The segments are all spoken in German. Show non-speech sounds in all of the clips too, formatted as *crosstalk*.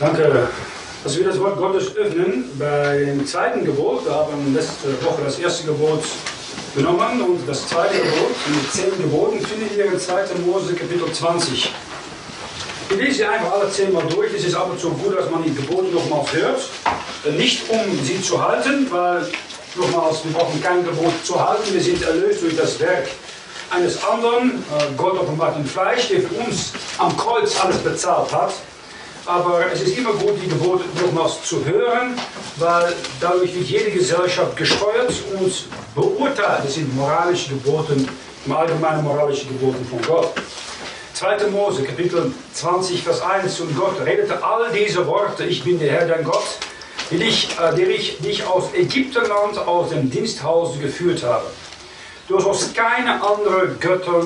Danke, dass wir das Wort Gottes öffnen beim zweiten Gebot. Wir haben letzte Woche das erste Gebot genommen und das zweite Gebot mit zehn Geboten findet ihr in 2. Mose Kapitel 20. Ich lese einfach alle zehnmal durch. Es ist aber so gut, dass man die Gebote nochmals hört. Nicht um sie zu halten, weil, nochmals, wir brauchen kein Gebot zu halten. Wir sind erlöst durch das Werk eines anderen, Gott offenbart im Fleisch, der für uns am Kreuz alles bezahlt hat. Aber es ist immer gut, die Gebote nochmals zu hören, weil dadurch wird jede Gesellschaft gesteuert und beurteilt. Das sind moralische Gebote, im Allgemeinen moralische Gebote von Gott. 2. Mose, Kapitel 20, Vers 1. Und Gott redete all diese Worte: Ich bin der Herr, dein Gott, der ich, äh, der ich dich aus Ägyptenland, aus dem Diensthause geführt habe. Du sollst keine anderen Götter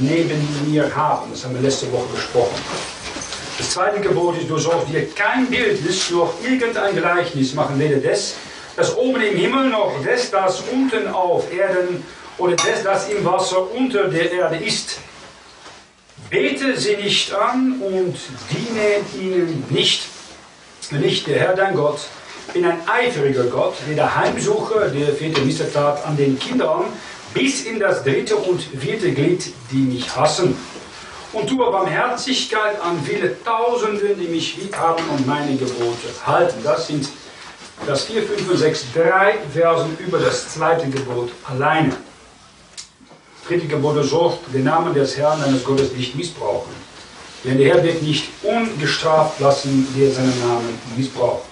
neben mir haben. Das haben wir letzte Woche besprochen. Das zweite Gebot ist, du sollst dir kein Bildnis noch irgendein Gleichnis machen, weder des, das oben im Himmel, noch des, das unten auf Erden oder des, das im Wasser unter der Erde ist. Bete sie nicht an und diene ihnen nicht. Ich, der Herr dein Gott, bin ein eifriger Gott, der der Heimsucher der vierte Missetat an den Kindern bis in das dritte und vierte Glied, die mich hassen und tue Barmherzigkeit an viele Tausende, die mich lieb haben und meine Gebote halten. Das sind das 4, 5 und 6, drei Versen über das zweite Gebot alleine. Dritte Gebot sorgt, den Namen des Herrn deines Gottes nicht missbrauchen. Denn der Herr wird nicht ungestraft lassen, der seinen Namen missbraucht.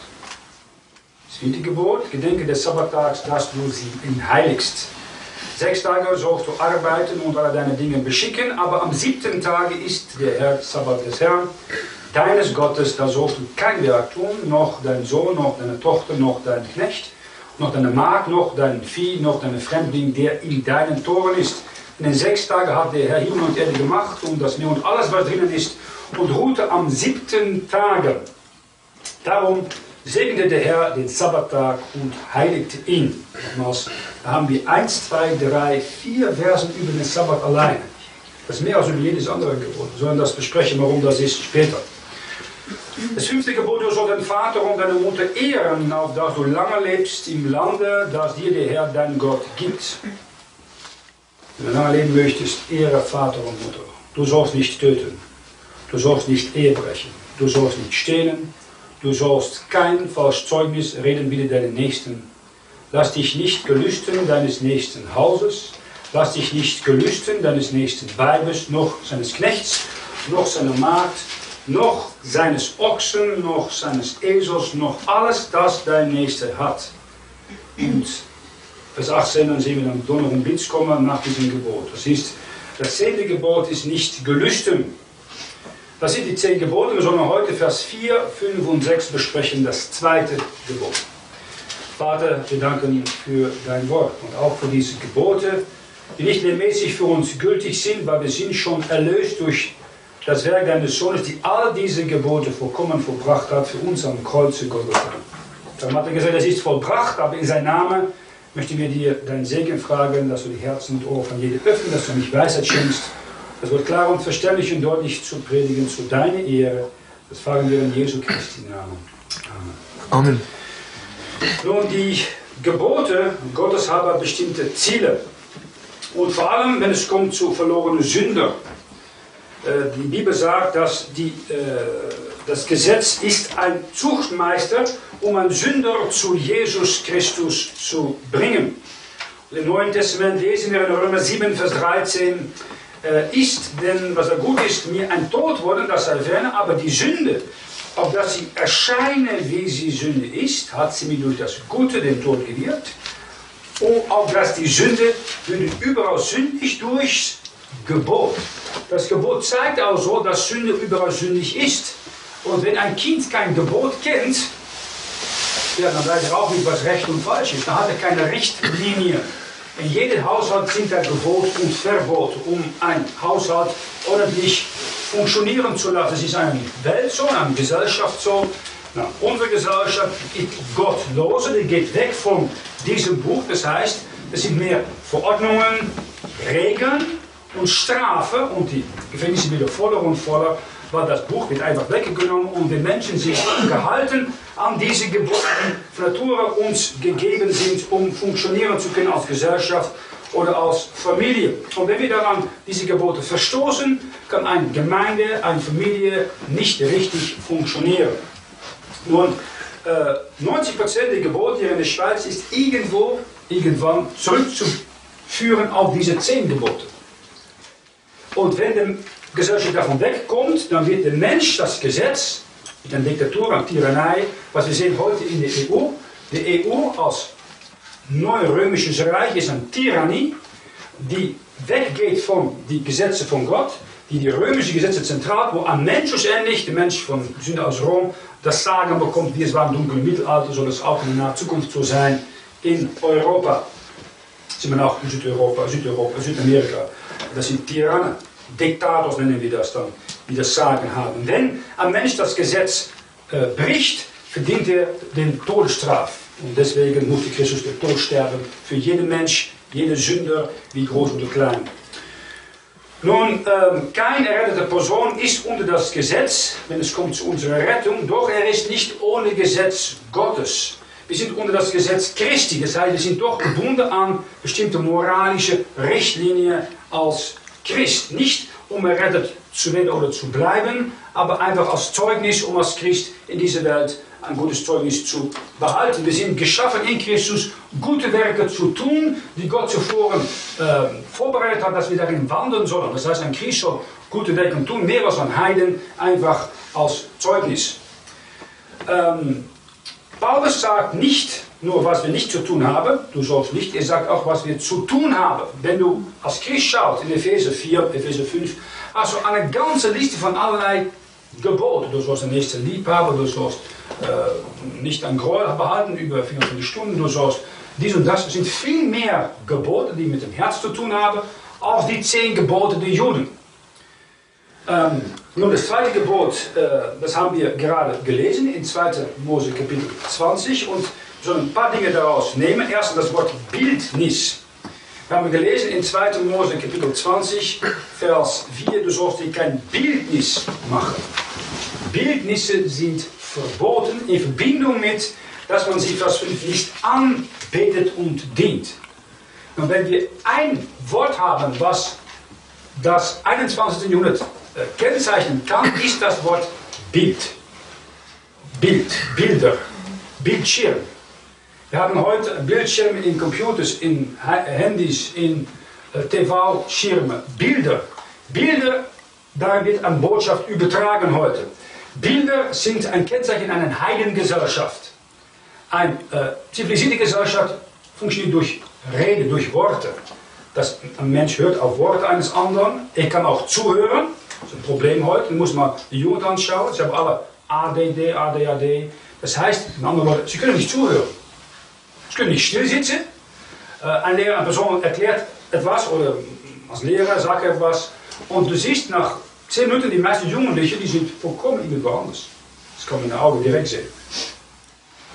Das vierte Gebot, gedenke des Sabbattags, dass du sie heiligst. Sechs Tage sollst du arbeiten und alle deine Dinge beschicken, aber am siebten Tage ist der Herr Sabbat des Herrn, deines Gottes, da sollst du kein Werk tun, noch dein Sohn, noch deine Tochter, noch dein Knecht, noch deine Magd, noch dein Vieh, noch deine Fremdling, der in deinen Toren ist. In den sechs Tagen hat der Herr Himmel und Erde gemacht und das Meer und alles, was drinnen ist, und ruhte am siebten Tage. Darum segnete der Herr den Sabbattag und heiligte ihn. Nochmals, da haben wir 1, 2, 3, 4 Versen über den Sabbat alleine. Das ist mehr als über jedes andere Gebot. Wir sollen das besprechen, warum das ist, später. Das fünfte Gebot, du sollst deinen Vater und deine Mutter ehren, auf dass du lange lebst im Lande, das dir der Herr dein Gott gibt. Wenn du lange leben möchtest, ehre Vater und Mutter. Du sollst nicht töten. Du sollst nicht Ehe brechen. Du sollst nicht stehlen. Du sollst kein falsches Zeugnis reden wider deinen Nächsten. Lass dich nicht gelüsten deines nächsten Hauses. Lass dich nicht gelüsten deines nächsten Weibes, noch seines Knechts, noch seiner Magd, noch seines Ochsen, noch seines Esels, noch alles, das dein Nächster hat. Und Vers 18, dann sehen wir dann Donner und Blitz kommen nach diesem Gebot. Das ist, das zehnte Gebot ist nicht gelüsten. Das sind die zehn Gebote. Wir sollen heute Vers 4, 5 und 6 besprechen, das zweite Gebot. Vater, wir danken für dein Wort und auch für diese Gebote, die nicht mehr mäßig für uns gültig sind, weil wir sind schon erlöst durch das Werk deines Sohnes, die all diese Gebote vollkommen vollbracht hat für uns am Kreuze Golgatha. Darum hat er gesagt, es ist vollbracht, aber in seinem Namen möchten wir dir deinen Segen fragen, dass du die Herzen und Ohren von jedem öffnen, dass du mich Weisheit schenkst, das wird klar und verständlich und deutlich zu predigen, zu deiner Ehre. Das fragen wir in Jesu Christi Namen. Amen. Nun, die Gebote Gottes haben bestimmte Ziele. Und vor allem, wenn es kommt zu verlorenen Sünder. Äh, Die Bibel sagt, dass die, äh, das Gesetz ist ein Zuchtmeister, um einen Sünder zu Jesus Christus zu bringen. Und Im Neuen Testament lesen wir in Römer 7, Vers 13, äh, ist denn, was er gut ist, mir ein Tod worden, das ferne, aber die Sünde, auf dass sie erscheine, wie sie Sünde ist, hat sie mir durch das Gute den Tod gewirkt. Und auf dass die Sünde würde überall sündig durchs Gebot. Das Gebot zeigt also, dass Sünde überall sündig ist. Und wenn ein Kind kein Gebot kennt, ja, dann weiß er auch nicht, was Recht und falsch ist. Dann hat er keine Richtlinie. In jedem Haushalt sind da Gebot und Verbot, um ein Haushalt ordentlich funktionieren zu lassen. Es ist eine Welt so, eine Gesellschaft so. Na, unsere Gesellschaft ist gottlose, die geht weg von diesem Buch. Das heißt, es sind mehr Verordnungen, Regeln und Strafe und die Gefängnisse wieder voller und voller weil das Buch wird einfach weggenommen und die Menschen sich gehalten an diese die von Natur uns gegeben sind, um funktionieren zu können als Gesellschaft oder als Familie. Und wenn wir daran diese Gebote verstoßen, kann eine Gemeinde, eine Familie nicht richtig funktionieren. Nun, äh, 90% der Gebote hier in der Schweiz ist irgendwo, irgendwann zurückzuführen auf diese 10 Gebote. Und wenn die Gesellschaft davon wegkommt, dann wird der Mensch das Gesetz mit einer Diktatur, einer Tyrannei, was wir sehen heute in der EU, die EU als Neurömisches Reich ist eine Tyrannie, die weggeht von den Gesetzen von Gott, die die römischen Gesetze zentral, wo am Mensch schlussendlich, der Mensch von Sünde aus Rom, das Sagen bekommt, wie es war im dunklen Mittelalter, soll es auch in der Zukunft so sein in Europa. Sind wir auch in Südeuropa, Südeuropa, Südamerika. Das sind Tyrannen, Diktators nennen wir das dann, die das Sagen haben. Wenn ein Mensch das Gesetz äh, bricht, verdient er den Todesstraf. Und deswegen musste Christus der Tod sterben für jeden Mensch, jede Sünder, wie groß oder klein. Nun, ähm, keine errettete Person ist unter das Gesetz, wenn es kommt zu unserer Rettung, doch er ist nicht ohne Gesetz Gottes. Wir sind unter das Gesetz Christi, das heißt, wir sind doch gebunden an bestimmte moralische Richtlinien als Christ. Nicht um errettet zu werden oder zu bleiben, aber einfach als Zeugnis, um als Christ in dieser Welt ein gutes Zeugnis zu behalten. Wir sind geschaffen in Christus, gute Werke zu tun, die Gott zuvor äh, vorbereitet hat, dass wir darin wandeln sollen. Das heißt, ein Christ soll gute Werke tun, mehr als ein Heiden, einfach als Zeugnis. Ähm, Paulus sagt nicht nur, was wir nicht zu tun haben, du sollst nicht, er sagt auch, was wir zu tun haben. Wenn du als Christ schaut in Epheser 4, Epheser 5, also eine ganze Liste von allerlei Geboten. Du sollst den nächsten lieb haben, du sollst äh, nicht ein Groll behalten über 24 Stunden, du sollst dies und das. Es sind viel mehr Gebote, die mit dem Herz zu tun haben, als die zehn Gebote der Juden. Ähm, nun, das zweite Gebot, äh, das haben wir gerade gelesen in 2. Mose Kapitel 20 und so ein paar Dinge daraus nehmen. Erstens das Wort Bildnis. Wir haben gelesen in 2. Mose Kapitel 20, Vers 4, du sollst dir kein Bildnis machen. Bildnisse sind verboten in Verbindung mit, dass man sie, Vers 5, nicht anbetet und dient. Und wenn wir ein Wort haben, was das 21. Jahrhundert äh, kennzeichnen kann, ist das Wort Bild. Bild, Bilder, Bildschirm. Wir haben heute Bildschirme in Computers, in Handys, in äh, TV-Schirme, Bilder. Bilder, da wird eine Botschaft übertragen heute. Bilder sind ein Kennzeichen einer Heidengesellschaft. Eine äh, zivilisierte Gesellschaft funktioniert durch Rede, durch Worte. Das, ein Mensch hört auf Worte eines anderen. Er kann auch zuhören. Das ist ein Problem heute. Man muss mal die Jugend anschauen. Sie haben alle ADD, ADHD. Das heißt, in anderen Worten, sie können nicht zuhören. Sie können nicht still sitzen. Äh, ein Lehrer, eine Person erklärt etwas oder als Lehrer sagt etwas. Und du siehst nach Zehn Minuten, die meisten Jugendlichen, die sind vollkommen irgendwo anders. Das kann man in den Augen direkt sehen.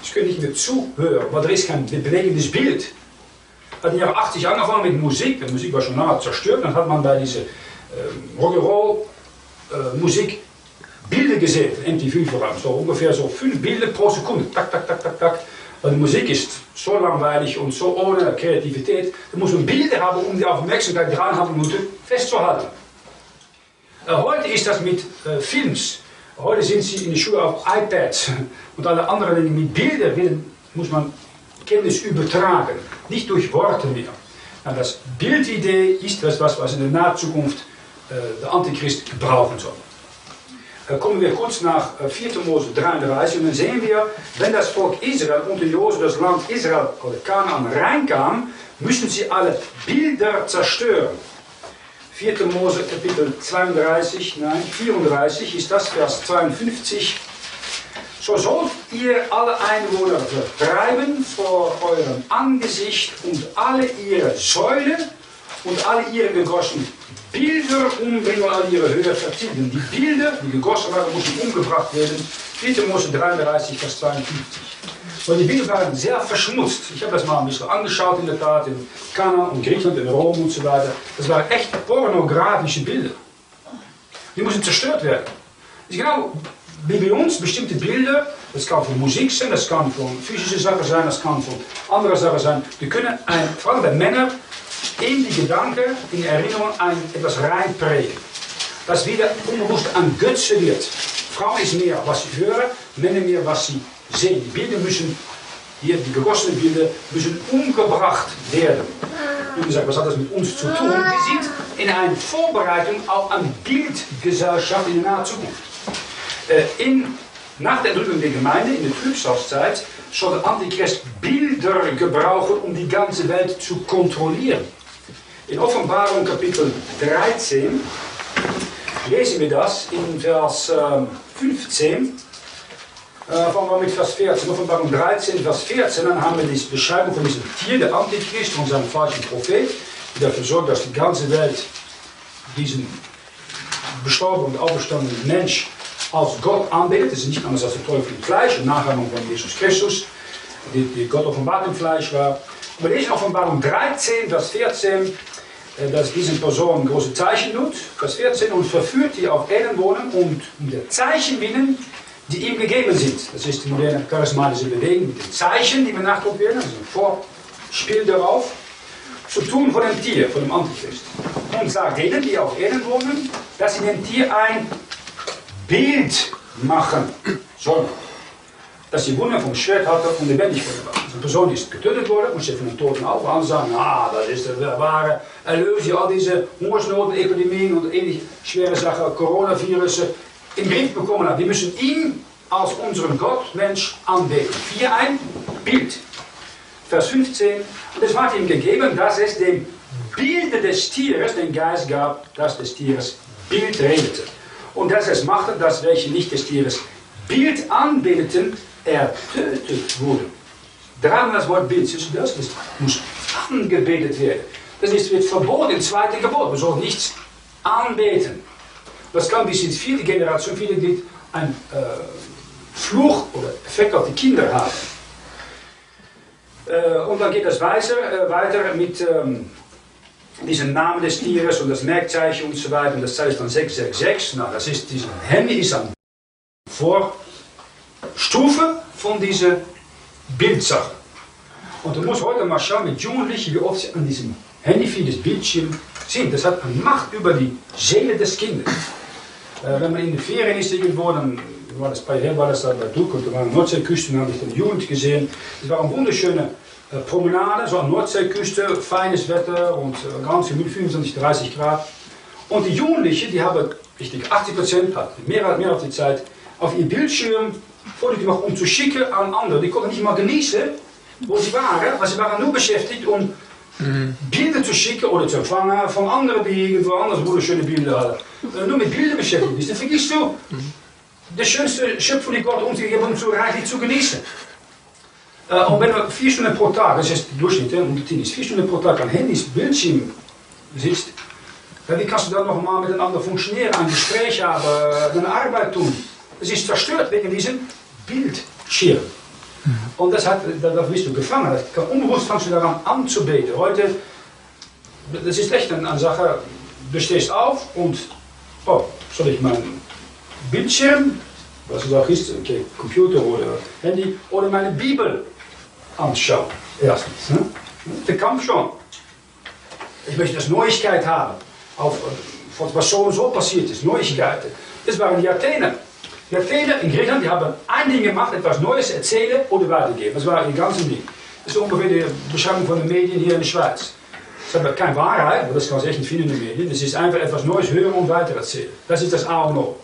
Sie können nicht mehr zuhören, weil er ist kein bewegendes Bild. Hat in den Jahren 80 angefangen mit Musik, die Musik war schon nahe zerstört, dann hat man bei dieser äh, Rock'n'Roll äh, Musik Bilder gesehen, MTV vor allem, so ungefähr so fünf Bilder pro Sekunde, tak, tak, tak, tak, tak. Weil die Musik ist so langweilig und so ohne Kreativität, da muss man Bilder haben, um die Aufmerksamkeit dran haben Minuten festzuhalten. Äh, heute ist das mit äh, Films. Heute sind sie in der Schule auf iPads *laughs* und alle anderen Dinge. Mit Bildern muss man Kenntnis übertragen, nicht durch Worte mehr. Und das Bildidee ist das, was, was in der nahen Zukunft äh, der Antichrist brauchen soll. Kommen wir kurz nach 4. Äh, Mose 33 und dann sehen wir, wenn das Volk Israel unter Josef das Land Israel oder Kanaan reinkam, müssen sie alle Bilder zerstören. 4. Mose Kapitel 32, nein, 34 ist das, Vers 52. So sollt ihr alle Einwohner vertreiben vor eurem Angesicht und alle ihre Säulen und alle ihre gegossenen Bilder umbringen und alle ihre Höhe vertilgen. Die Bilder, die gegossen waren, mussten umgebracht werden. 4. Mose 33, Vers 52. Weil die Bilder waren sehr verschmutzt. Ich habe das mal ein bisschen angeschaut in der Tat, in Kanada und Griechenland, in Rom und so weiter. Das waren echt pornografische Bilder. Die mussten zerstört werden. ist genau wie bei uns bestimmte Bilder, das kann von Musik sein, das kann von physische Sachen sein, das kann von anderen Sachen sein. Die können, ein, vor allem bei Männern, in die Gedanken, in die Erinnerung ein, etwas reinprägen. Das wieder unbewusst an Götze wird. Frauen ist mehr, was sie hören, Männer mehr, was sie sehen. Die Bilder müssen, hier die gegossenen Bilder, müssen umgebracht werden. Wie gesagt, was hat das mit uns zu tun? Wir sind in einer Vorbereitung auch an Bildgesellschaft in der nahen Zukunft. Äh, in, nach der Entrückung der Gemeinde, in der Trübsalzeit, soll der Antichrist Bilder gebrauchen, um die ganze Welt zu kontrollieren. In Offenbarung Kapitel 13 lesen wir das in Vers 15. Äh, fangen wir mit Vers 14. Offenbarung 13, Vers 14. Dann haben wir die Beschreibung von diesem Tier, der Antichrist, von seinem falschen Prophet, die dafür sorgt, dass die ganze Welt diesen bestorbenen und auferstandenen Mensch als Gott anbetet. Das ist nicht anders als der Teufel im Fleisch, eine Nachahmung von Jesus Christus, die, die Gott offenbart im Fleisch war. Aber in Offenbarung 13, Vers 14, dass diese Person große Zeichen tut, Vers 14, und verführt die auf Erden wohnen und um der Zeichen willen, die ihm gegeben sind. Das ist die moderne charismatische Bewegung mit den Zeichen, die benachrichtigt werden, also ein Vorspiel darauf, zu tun von dem Tier, von dem Antichrist. Und sagt denen, die auf Erden wohnen, dass sie dem Tier ein Bild machen sollen. Dass sie Wunder vom Schwert hatte und lebendig geworden war. Eine Person ist getötet worden und sie von den Toten auf an sagen, ah, das ist der wahre Erlöser, all diese Hungersnoten, Epidemien und ähnliche schwere Sachen, Coronavirus im Griff bekommen hat. Wir müssen ihn als unseren Gott, Mensch, anbeten. Hier ein Bild. Vers 15. Und es war ihm gegeben, dass es dem Bilde des Tieres den Geist gab, dass des Tieres Bild redete. Und dass es machte, dass welche nicht des Tieres Bild anbeteten, ertötet wurden. Dreimal das Wort Bild, du das? Muss angebetet werden. Das ist, wird verboten im zweiten Gebot. Wir sollen nichts anbeten. Das kann bis in vierte Generation, viele die ein äh, Fluch oder Effekt auf die Kinder haben. Äh, und dann geht das weiter, äh, weiter mit ähm, diesen Namen des Tieres und das Merkzeichen und so weiter. Und das Zeichen dann 666. Nou, das ist, dieser Handy ist dann Vorstufe von dieser Bildsache. Und du musst heute mal schauen mit Jugendlichen, wie oft sie an diesem Handy für das Bildschirm sind. Das hat eine Macht über die Seele des Kindes. Äh, wenn man in den Ferien ist irgendwo, dann war das bei her war das da bei Duke und da waren Nordseeküsten, habe ich dann Jugend gesehen. Es war eine wunderschöne äh, Promenade, so an Nordseeküste, feines Wetter und äh, ganz gemütlich, 25, 30 Grad. Und die Jugendlichen, die haben, richtig 80 Prozent, mehr, mehr auf die Zeit, auf ihr Bildschirm gemacht, um zu schicken an andere. Die konnten nicht mal genießen, wo sie waren, weil sie waren nur beschäftigt, um. Bilder zu schicken oder zu empfangen von anderen, die irgendwo anders wunderschöne Bilder hadden. Äh, nur mit Bilder beschäftigt ist. Dann vergisst du de schönste Schöpfung, die Gott uns gegeben hat, um reichlich zu genießen. Äh, und wenn du vier Stunden pro Tag, das ist der Durchschnitt, die 10 ist, vier Stunden pro Tag an Handys, Bildschirm sitzt, wie kannst du dann noch mal miteinander funktionieren, ein Gespräch haben, eine Arbeit tun? Es ist zerstört wegen diesem Bildschirm. Und das, hat, da bist du gefangen. Unbewusst fangst du daran an zu beten. Heute, das ist echt eine, Sache, du stehst auf und, oh, soll ich meinen Bildschirm, was es auch ist, okay, Computer oder Handy, oder meine Bibel anschauen. Erstens. Ne? Der Kampf schon. Ich möchte das Neuigkeit haben. Auf, was so und so passiert ist. Neuigkeiten. Das waren die Athener. Die Athener in Griechenland die haben ein Ding gemacht, etwas Neues erzählen oder weitergeben. Das war ihr ganzes Ding. Das ist ungefähr die Beschreibung von den Medien hier in der Schweiz. Das hat keine Wahrheit, aber das kann man echt nicht finden in den Medien. Das ist einfach etwas Neues hören und weitererzählen. Das ist das A und O.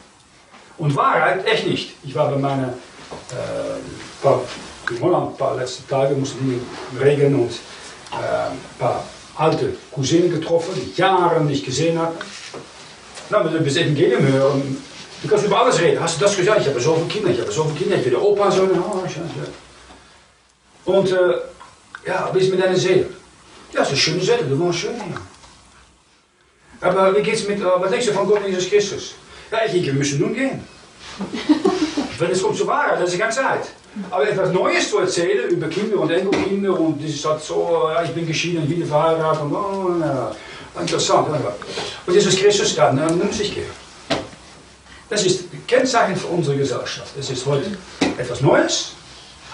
Und Wahrheit echt nicht. Ich war bei meiner, äh, paar, in Holland ein paar letzte Tage, musste die regeln und äh, ein paar alte Cousinen getroffen, die ich Jahre nicht gesehen habe. Na, du das Evangelium hören, du kannst über alles reden. Hast du das gesagt? Ich habe zoveel Kinder, ich habe zoveel Kinder, ich will der Opa so. Oh, und äh, ja, wie ist mit deiner Seele? Ja, das ist eine schöne Seele, du wohnst schön hier. Aber wie geht's mit, äh, was denkst du von Gott Jesus Christus? Ja, ich denke, wir müssen nun gehen. *laughs* Wenn es kommt zur Wahrheit, das ist die ganze Zeit. Aber etwas Neues zu erzählen über Kinder und Enkelkinder und das ist halt so, ja, ich bin geschieden, wieder verheiratet und oh, ja, interessant. Und Jesus Christus, ja, dann muss ich gehen. Das ist Kennzeichen für unsere Gesellschaft. Es ist heute etwas Neues,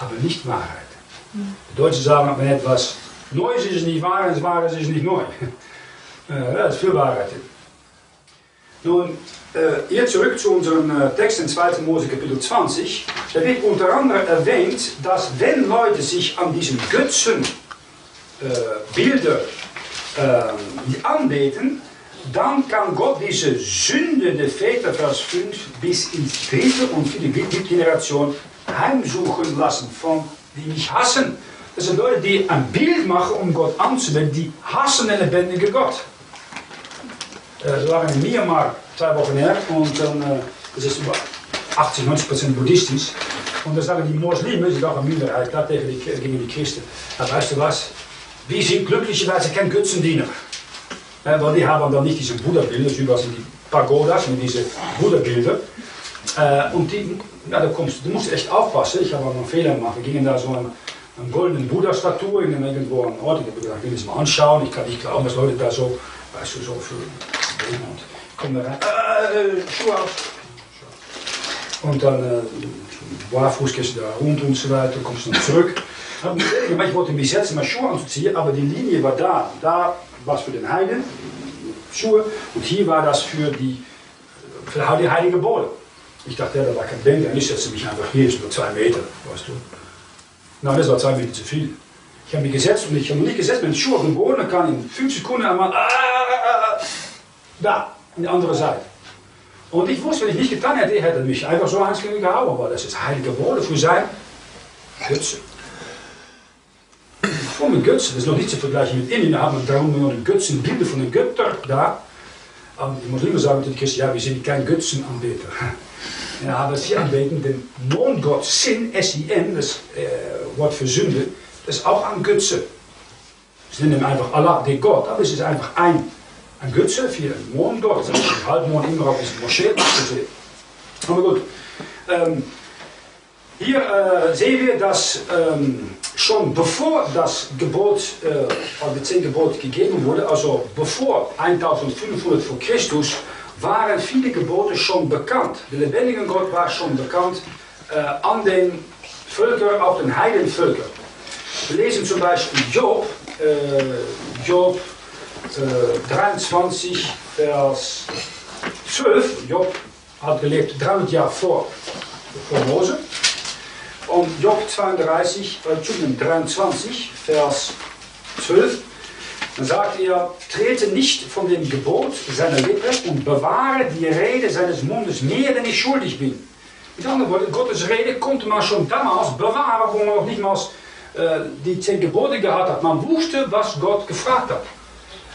aber nicht Wahrheit. Die Deutschen sagen, wenn etwas Neues ist, ist nicht wahr, und Wahres ist nicht neu. *laughs* Äh, da ist viel Wahrheit. Nun, äh, hier zurück zu unserem äh, Text in 2. Mose Kapitel 20. Da wird unter anderem erwähnt, dass wenn Leute sich an diesen Götzen äh, Bilder äh, anbeten, dann kann Gott diese Sünde der Väter, Vers 5, bis ins dritte und vierte Generation heimsuchen lassen von die mich hassen. Das sind Leute, die ein Bild machen, um Gott anzuwenden, die hassen den lebendigen Gott. Äh, waren in Myanmar zwei Wochen her und dann, äh, das ist über 80, 90 Prozent buddhistisch. Und dann sagen die Moslimen, sie auch eine Minderheit, klar tegen die, gegen die Christen. Ja, weißt du was? Wir sind glücklicherweise kein Götzendiener. Ja, weil die haben dann nicht diese Buddha-Bilder, was in die Pagodas mit diese Buddha-Bilder. Äh, und die, ja, da kommst, du musst echt aufpassen. Ich habe einen Fehler gemacht. Wir gingen da so einen, einen goldenen Buddha-Statue in irgendwo an Ort. Ich habe gedacht, ich will das mal anschauen. Ich kann nicht glauben, dass Leute da so, weißt du, so für. Und ich komme da rein, äh, Schuhe auf. Und dann äh, barfuß gehst du da rund und so weiter, kommst dann zurück. Ich wollte mich setzen, meine Schuhe anzuziehen, aber die Linie war da. Da war es für den Heiden, Schuhe, und hier war das für die, für die heilige Boden. Ich dachte, ja, da war kein Bänder, ich setze mich einfach hier, ist nur zwei Meter, weißt du. Nein, das war zwei Meter zu viel. Ich habe mich gesetzt und ich habe mich nicht gesetzt mit den Schuhen auf den Boden, kann in fünf Sekunden einmal ah, da, an die andere Seite. Und ich wusste, wenn ich nicht getan hätte, hätte mich einfach so eins gehauen, aber das ist heilige Woorden für sein Götze. Voor mijn Götze, das ist noch nicht zu vergleichen mit Indien, da haben wir 300 Millionen Götzen, Bilder von den Göttern da. Und die Muslime sagen natürlich, Christen, ja, wir sind kein Götzenanbeter. Ja, aber sie anbeten den Mondgott, Sin, S-I-N, das äh, Wort für Sünde, das ist auch ein Götze. Sie nennen einfach Allah, der Gott, aber es ist einfach ein ein Götze für einen Mondgott. Das ist ein Halbmond immer auf diesem Moschee gesehen. Aber gut. Ähm, hier äh, sehen wir, dass ähm, schon bevor das Gebot, äh, also die zehn Gebote gegeben wurde, also bevor 1500 vor Christus, waren viele Gebote schon bekannt. Der lebendige Gott war schon bekannt äh, an den Völkern, auch den Heidenvölkern. Wir lesen zum Beispiel Job, äh, Job 23, Vers 12. Job hat gelebt 300 Jahre vor, vor Mose. Und Job 32, Entschuldigung, 23, Vers 12. Dann sagt er, trete nicht von dem Gebot seiner Lippen und bewahre die Rede seines Mundes mehr, denn ich schuldig bin. Mit anderen Worten, Gottes Rede konnte man schon damals bewahren, wo man noch nicht mal äh, die zehn Gebote gehabt hat. Man wusste, was Gott gefragt hat.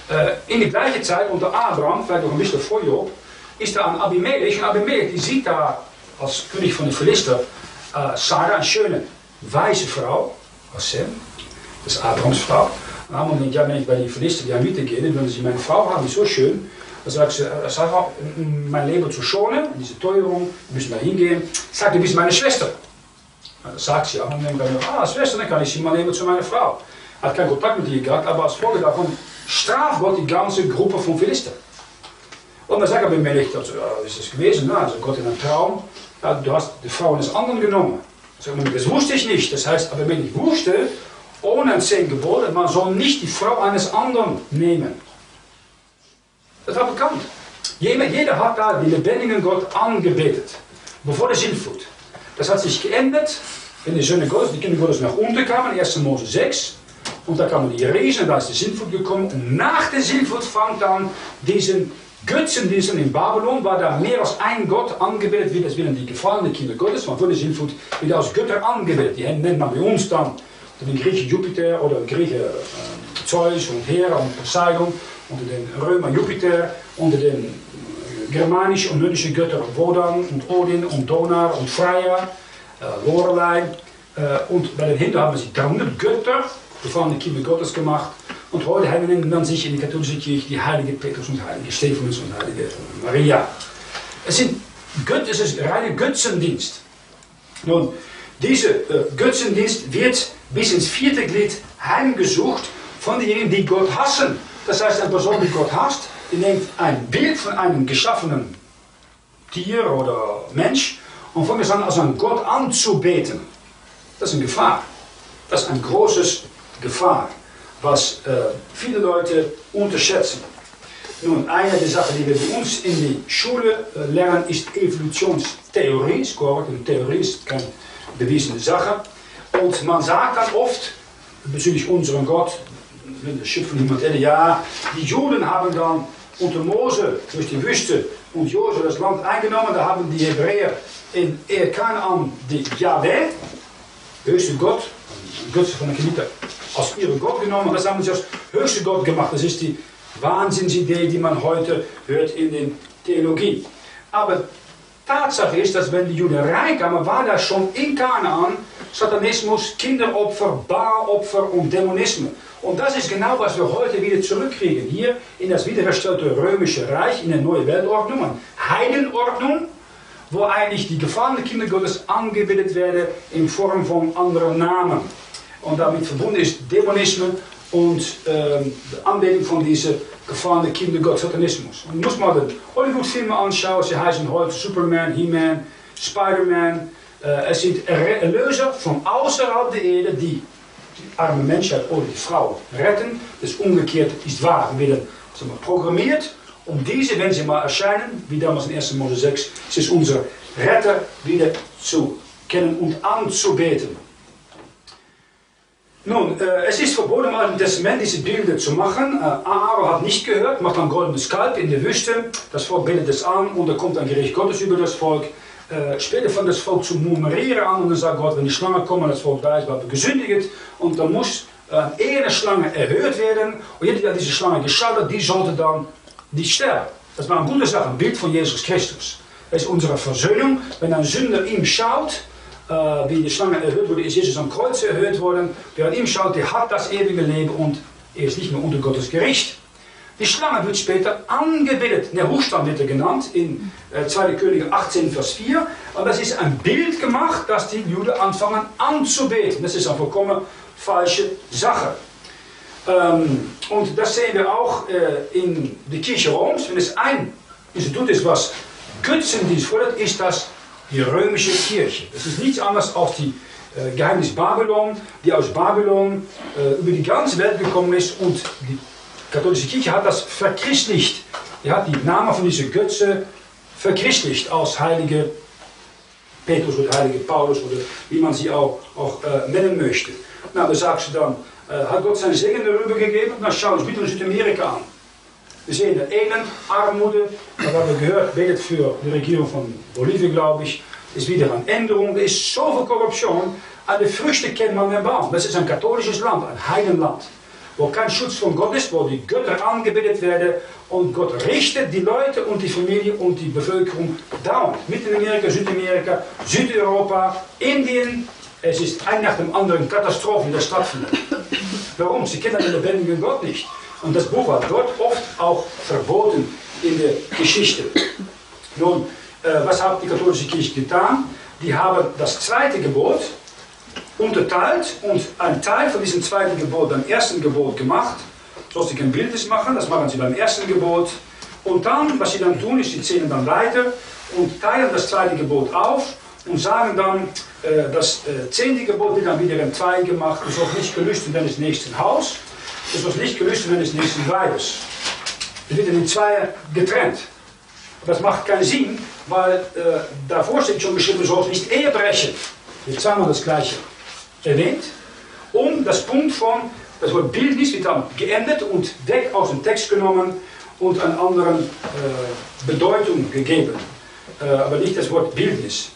Uh, in die gleiche Zeit unter Abraham, vielleicht noch ein bisschen vor Job, ist da ein Abimelech. Und Abimelech die sieht da als König von den Philister uh, Sarah, eine schöne, weise Frau, als Sem, das ist Abrahams Frau. Und Abraham denkt, ja, wenn ich bei den Philister die Amite gehe, dann würden sie meine Frau haben, die ist so schön. Dann sagt sie, uh, Sarah, mein Leben zu schonen, diese Teuerung, müssen wir hingehen. Sagt, du bist meine Schwester. dann sagt sie, Abraham denkt, ah, Schwester, dann kann ich sie mal nehmen zu meiner Frau. Hat keinen Kontakt mit ihr gehabt, aber als Folge davon straft Gott die ganze Gruppe von Philister. Und dann sagt er bei nicht, also, ja, ist das gewesen? Na, also Gott in einem Traum, du hast die Frau eines anderen genommen. Das wusste ich nicht. Das heißt, aber wenn ich wusste, ohne zehn Gebote, man soll nicht die Frau eines anderen nehmen. Das war bekannt. Jeder, jeder hat da den lebendigen Gott angebetet. Bevor der Sintflut. Das hat sich geändert, wenn die Söhne Gottes, die Kinder Gottes nach unten kamen, 1. Mose 6. Und da kamen die Riesen, da ist die Sintflut gekommen. Und nach der Sintflut fand dann diesen Götzendiensten in Babylon, war da mehr als ein Gott angebetet wird. Das werden die gefallenen Kinder Gottes, von der Sintflut wieder als Götter angebetet. Die nennt man bei uns dann den Griechen Jupiter oder Griechen äh, Zeus und Hera und Poseidon, unter den Römer Jupiter, unter den äh, germanischen und nordischen Göttern Wodan und Odin und Donar und Freya, äh, Lorelei. Äh, und bei den Hindu haben sie 300 Götter gefahrene Kinder Gottes gemacht. Und heute haben man sich in der katholischen Kirche die heilige Petrus und heilige Stephanus und heilige Maria. Es, sind Göt, es ist reine Götzendienst. Nun, diese äh, Götzendienst wird bis ins vierte Glied heimgesucht von denjenigen, die Gott hassen. Das heißt, eine Person, die Gott hasst, die nimmt ein Bild von einem geschaffenen Tier oder Mensch und fangen an, als einen Gott anzubeten. Das ist eine Gefahr. Das ist ein großes Gefahr, was äh, viele Leute unterschätzen. Nun, eine der Sachen, die wir bei uns in die Schule äh, lernen, ist Evolutionstheorie. Scoret, eine Theorie ist keine bewiesene Sache. Und man sagt dann oft bezüglich unserem Gott, das Schiff von jemand ja, die Juden haben dann unter Mose durch die Wüste und Josef das Land eingenommen. Da haben die Hebräer in Kanaan die Yahweh, höchste Gott, Gott von der Kniete, als ihre Gott genommen. Das haben sie als höchste Gott gemacht. Das ist die Wahnsinnsidee, die man heute hört in der Theologie. Aber Tatsache ist, dass wenn die Juden reinkamen, war da schon in Kanaan Satanismus, Kinderopfer, Baaropfer und Dämonismus. Und das ist genau, was wir heute wieder zurückkriegen. Hier in das wiederhergestellte römische Reich, in eine neue Weltordnung, eine Heidenordnung, wo eigentlich die gefallenen Kinder Gottes angebetet werden in Form von anderen Namen. Und damit verbunden ist Dämonismus und ähm, die Anbetung von diesen gefallenen Kinder Gottes, Satanismus. Und muss man den Hollywood-Filme anschauen, sie heißen heute Superman, He-Man, Spider-Man. Äh, es sind Erlöser von außerhalb der Erde, die die arme Menschheit oder die Frau retten. Das umgekehrt ist wahr. Wir werden sagen wir, programmiert, um diese, wenn sie mal erscheinen, wie damals in 1. Mose 6, es ist unser Retter wieder zu kennen und anzubeten. Nun, äh, es ist verboten, im Testament diese Bilder zu machen. Äh, Aaron hat nicht gehört, macht ein goldenes Kalb in der Wüste. Das Volk betet es an und da kommt ein Gericht Gottes über das Volk. Äh, später fängt das Volk zu murmurieren an und dann sagt Gott, wenn die Schlange kommen, das Volk weiß, wir gesündigt und dann muss äh, eine Schlange erhöht werden und jeder, der diese Schlange geschaut hat, die sollte dann die sterben. Das war eine gute Sache, ein Bild von Jesus Christus. Das ist unsere Versöhnung. Wenn ein Sünder ihm schaut, äh, wie die Schlange erhöht wurde, ist Jesus am Kreuz erhöht worden. Wer an ihm schaut, der hat das ewige Leben und er ist nicht mehr unter Gottes Gericht. Die Schlange wird später angebetet. Nehushtan wird er genannt in äh, 2. Könige 18, Vers 4. Und das ist ein Bild gemacht, dass die Juden anfangen anzubeten. Das ist eine vollkommen falsche Sache. Ähm, und das sehen wir auch äh, in der Kirche Roms. Wenn es ein Institut ist, was Götzendienst fordert, ist das die römische Kirche. Das ist nichts anderes als die äh, Geheimnis Babylon, die aus Babylon äh, über die ganze Welt gekommen ist und die katholische Kirche hat das verchristlicht. Die hat die Namen von dieser Götze verchristlicht als heilige Petrus oder heilige Paulus oder wie man sie auch, auch äh, nennen möchte. Na, da sagt sie dann, äh, hat Gott sein Segen darüber gegeben? Na, schau uns bitte Südamerika an. Wir sehen der einen Armut, das haben wir gehört, betet für die Regierung von Bolivien, glaube ich, ist wieder eine Änderung. Er ist zoveel Korruption. An den Früchten kennt man den Baum. Das ist ein katholisches Land, ein Heidenland wo kein Schutz von Gott ist, wo die Götter angebetet werden und Gott richtet die Leute und die Familie und die Bevölkerung dauernd. Mittelamerika, Südamerika, Südeuropa, Indien. Es ist ein nach dem anderen Katastrophen, die stattfinden. Warum? Sie kennen den lebendigen Gott nicht. Und das Buch war dort oft auch verboten in der Geschichte. Nun, äh, was hat die katholische Kirche getan? Die haben das zweite Gebot, unterteilt und ein Teil von diesem zweiten Gebot beim ersten Gebot gemacht. So sie kein Bildes machen, das machen sie beim ersten Gebot. Und dann, was sie dann tun, ist, sie zählen dann weiter und teilen das zweite Gebot auf und sagen dann, äh, das äh, zehnte Gebot wird dann wieder in zwei gemacht. Du sollst nicht gelüsten, wenn es nächsten Haus. Du sollst nicht gelüsten, wenn es nächsten Weibes. Das wird in zwei getrennt. Das macht keinen Sinn, weil äh, davor steht schon geschrieben, du sollst nicht Ehe brechen. Jetzt sagen wir das Gleiche erwähnt, um das Punkt von, das Wort Bildnis wird dann geändert und weg aus dem Text genommen und eine andere äh, Bedeutung gegeben. Äh, aber nicht das Wort Bildnis.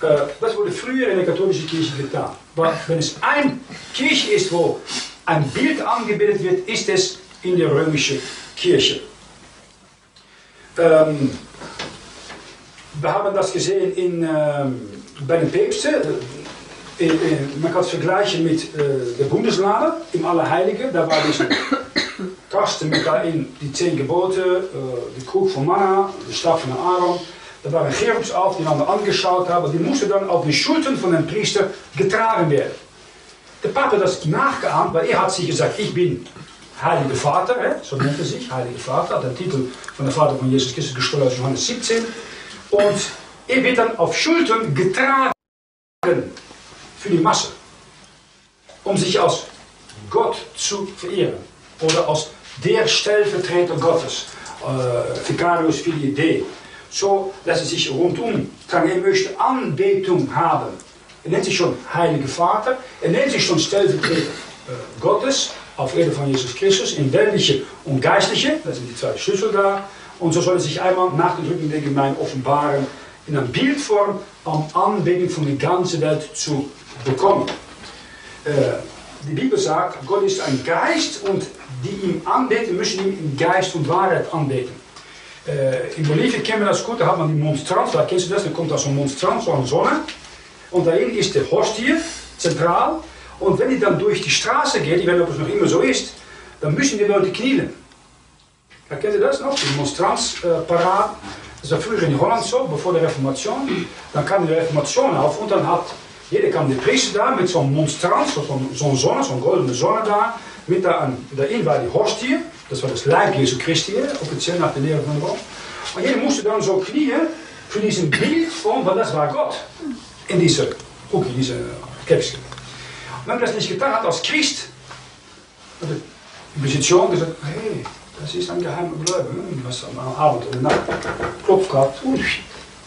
Das wurde früher in der katholischen Kirche getan. Aber wenn es eine Kirche ist, wo ein Bild angebetet wird, ist es in der römischen Kirche. Ähm, wir haben das gesehen in, ähm, bei den Päpsten man kann es vergleichen mit äh, der Bundeslade im Allerheilige. Da war diese *coughs* Kasten mit daarin die zehn Gebote, äh, die Krug von Manna, der Stab von Aaron. Da waren Cherubs auf, die einander angeschaut haben. Die mussten dann auf die Schultern von dem Priester getragen werden. Der Papa hat das nachgeahmt, weil er hat sich gesagt, ich bin Heilige Vater, so nennt er sich, Heilige Vater, hat den Titel von der Vater von Jesus Christus aus Johannes 17. Und er wird dann auf Schultern getragen für die Masse, um sich als Gott zu verehren oder als der Stellvertreter Gottes, äh, Vicarius Filii Dei. So lässt es sich rundum tragen. Er möchte Anbetung haben. Er nennt sich schon Heilige Vater, er nennt sich schon Stellvertreter äh, Gottes auf Erde von Jesus Christus, in weltliche und geistliche, das sind die zwei Schlüssel da. Und so soll er sich einmal nach den Rücken der Gemeinde offenbaren, in einer Bildform, um Anbetung von der ganzen Welt zu bekommen. Äh, die Bibel sagt, Gott ist ein Geist und die ihm anbeten, müssen ihn in Geist und Wahrheit anbeten. Äh, in Bolivien kennen wir das gut, da hat man die Monstranz, da kennst du das, da kommt da so ein Monstranz, so eine Sonne. Und dahin ist der Hostie zentral. Und wenn die dann durch die Straße geht, ich weiß nicht, ob es noch immer so ist, dann müssen die Leute knielen. Ja, kennt ihr das noch? Die Monstranzparade. Das war früher in Holland so, bevor der Reformation. Dann kam die Reformation auf und dann hat jeder kam der Priester da mit so einem Monstranz, so einer Sonne, so eine goldene Sonne da. Mit da daarin war die Hostie, das war das Leib Jesu Christi, offiziell nach der Lehre von Rom. Und jeder musste dann so knien für diesen Bild von, weil das war Gott. In diese Hoekje, diese Kekske. Und wenn das nicht getan hat als Christ, hat die Inquisition gesagt, hey, das ist ein geheimer Gläubiger, was am Abend oder Nacht klopft gehabt, und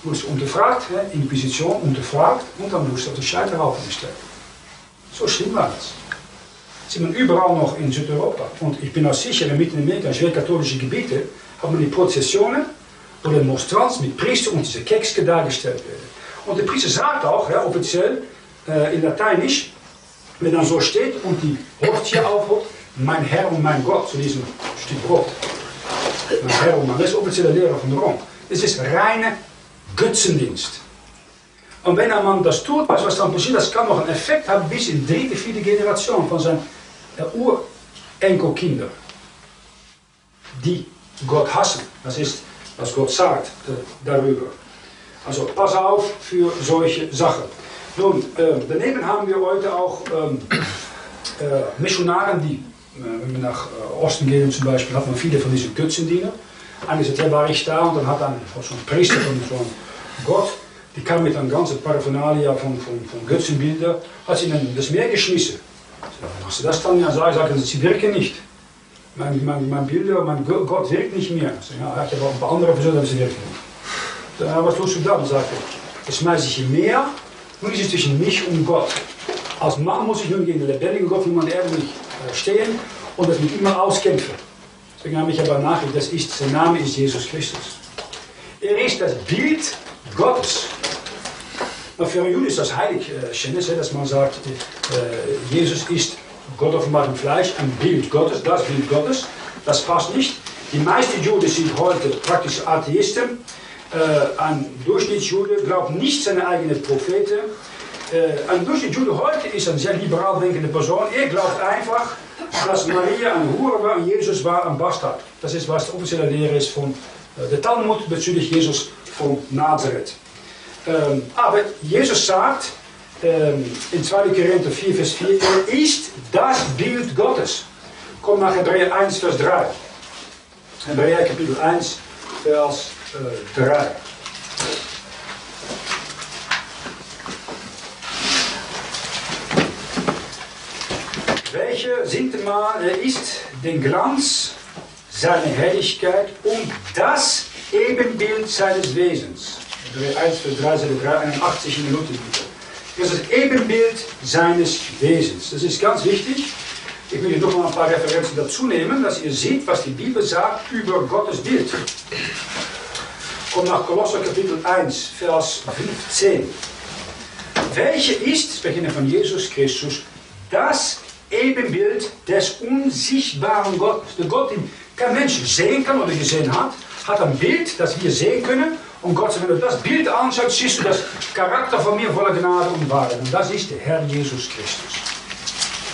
wurde unterfragt, Inquisition unterfragt, und dann moest auf de Scheiterhaufen gestellt. So schlimm war das. Sieht man überall noch in Südeuropa. Und ich bin auch sicher, in Amerika, schwer katholische Gebiete, hat man die Prozessionen, wo der Monstranz mit Priester und diese Kekske dargestellt werden. Und der Priester sagt auch, ja, offiziell äh, in Lateinisch, wenn dann so steht und die Hostie aufholt, mein Herr und mein Gott, zu diesem Stück Brot. Mein Herr und mein, das ist offizielle Lehre von Rom. Das ist reine Götzendienst. Und wenn ein Mann das tut, was dann passiert, das kann noch einen Effekt haben bis in dritte, vierte Generation von seinen äh, Urenkelkinder, die Gott hassen. Das ist, was Gott sagt äh, darüber. Also pass auf für solche Sachen. Nun, äh, daneben haben wir heute auch ähm, äh, Missionaren, die, äh, wenn wir nach äh, Osten gehen zum Beispiel, hat man viele von diesen Götzendienern. Einer sagt, ja, war ich da und dann hat dann so ein Priester von, von Gott, die kam mit einem ganzen Paraphernalia von, von, von Götzenbildern, hat sie in das Meer geschmissen. Als sie das dann ja sagen, sagen sie, sie wirken nicht. Mein, mein, mein Bilder, mein Gott wirkt nicht mehr. Ich ja, ich habe auch ein paar andere versucht, aber sie wirken nicht. Was tust du dann? Sagt er, das schmeiße ich im Meer, nun ist es zwischen mich und Gott. Als Mann muss ich nun gegen den lebendigen Gott meiner Erde nicht stehen und das mit ihm auskämpfen. Deswegen habe ich aber nachgedacht, das ist, sein Name ist Jesus Christus. Er ist das Bild Gottes. Maar für Juden ist das Heiligschennis, dass man sagt, äh, Jesus ist Gott offenbar im Fleisch, ein Bild Gottes, das Bild Gottes. Das passt nicht. Die meisten Juden sind heute praktisch Atheisten. Äh, ein Durchschnittsjude glaubt nicht seine eigenen Propheten. Äh, ein Durchschnittsjude heute ist ein sehr liberal denkende Person. Er glaubt einfach, dass Maria ein Hure war und Jesus war ein Bastard. Das ist was de offizielle Lehre ist von äh, der Talmud bezüglich Jesus von Nazareth. Ähm, aber Jesus sagt ähm, in 2. Korinther 4, Vers 4, er ist das Bild Gottes. Komm nach Hebräer 1, Vers 3. Hebräer Kapitel 1, Vers äh, 3. Welche sind mal, er ist den Glanz seiner Herrlichkeit und das Ebenbild seines Wesens. 1 für 3, 81 Minuten. Das ist das Ebenbild seines Wesens. Das ist ganz wichtig. Ich will hier noch mal ein paar Referenzen dazu nehmen, dass ihr seht, was die Bibel sagt über Gottes Bild. Kommt nach Kolosser Kapitel 1, Vers 15. Welche ist, sprechen wir von Jesus Christus, das Ebenbild des unsichtbaren Gottes. Der Gott, den kein Mensch sehen kann oder gesehen hat, hat ein Bild, das wir sehen können. Und Gott sagt, wenn du das Bild anschaust, siehst du das Charakter von mir voller Gnade und Wahrheit. Und das ist der Herr Jesus Christus.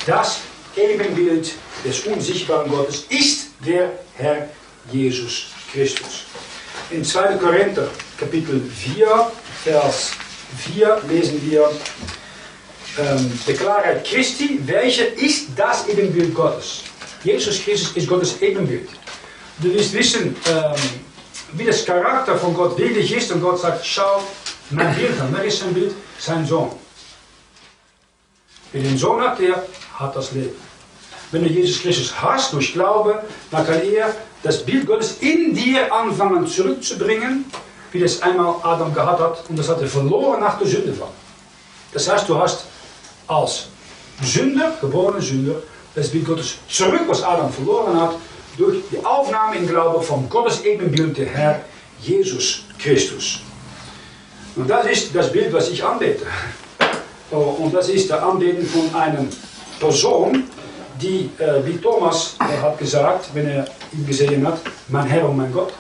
Das Ebenbild des unsichtbaren Gottes ist der Herr Jesus Christus. In 2. Korinther Kapitel 4, Vers 4 lesen wir ähm, die Klarheit Christi, welche ist das Ebenbild Gottes? Jesus Christus ist Gottes Ebenbild. Du wirst wissen, ähm, wie das Charakter von Gott wirklich ist und Gott sagt, schau mein Bild. Wer ist sein Bild? Sein Sohn. Wer den Sohn hat, der hat das Leben. Wenn du Jesus Christus hast durch Glaube, dann kann er das Bild Gottes in dir anfangen zurückzubringen, wie das einmal Adam gehabt hat. Und das hat er verloren nach der Sünde. Das heißt, du hast als Sünder, geborene Sünder, das Bild Gottes zurück, was Adam verloren hat, durch die Aufnahme in Glaube von Gottes Ebenbild, der Herr Jesus Christus. Und das ist das Bild, was ich anbete. Oh, und das ist der Anbeten von einer Person, die, äh, wie Thomas äh, hat gesagt, wenn er ihn gesehen hat, mein Herr und mein Gott.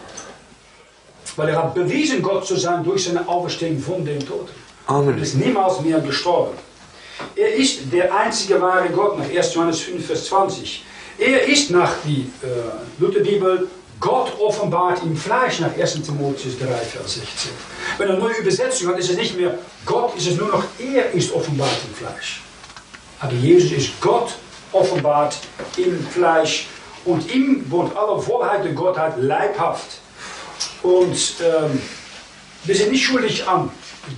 Weil er hat bewiesen, Gott zu sein durch seine Auferstehung von den Toten. Amen. Er ist niemals mehr gestorben. Er ist der einzige wahre Gott, nach 1. Johannes 5, Vers 20. Er ist nach die äh, Lutherbibel Gott offenbart im Fleisch nach 1. Timotheus 3, Vers 16. Wenn eine neue Übersetzung hat, ist es nicht mehr Gott, ist es nur noch er ist offenbart im Fleisch. Aber Jesus ist Gott offenbart im Fleisch und ihm wohnt alle Vollheit der Gottheit leibhaft. Und ähm, wir sind nicht schuldig an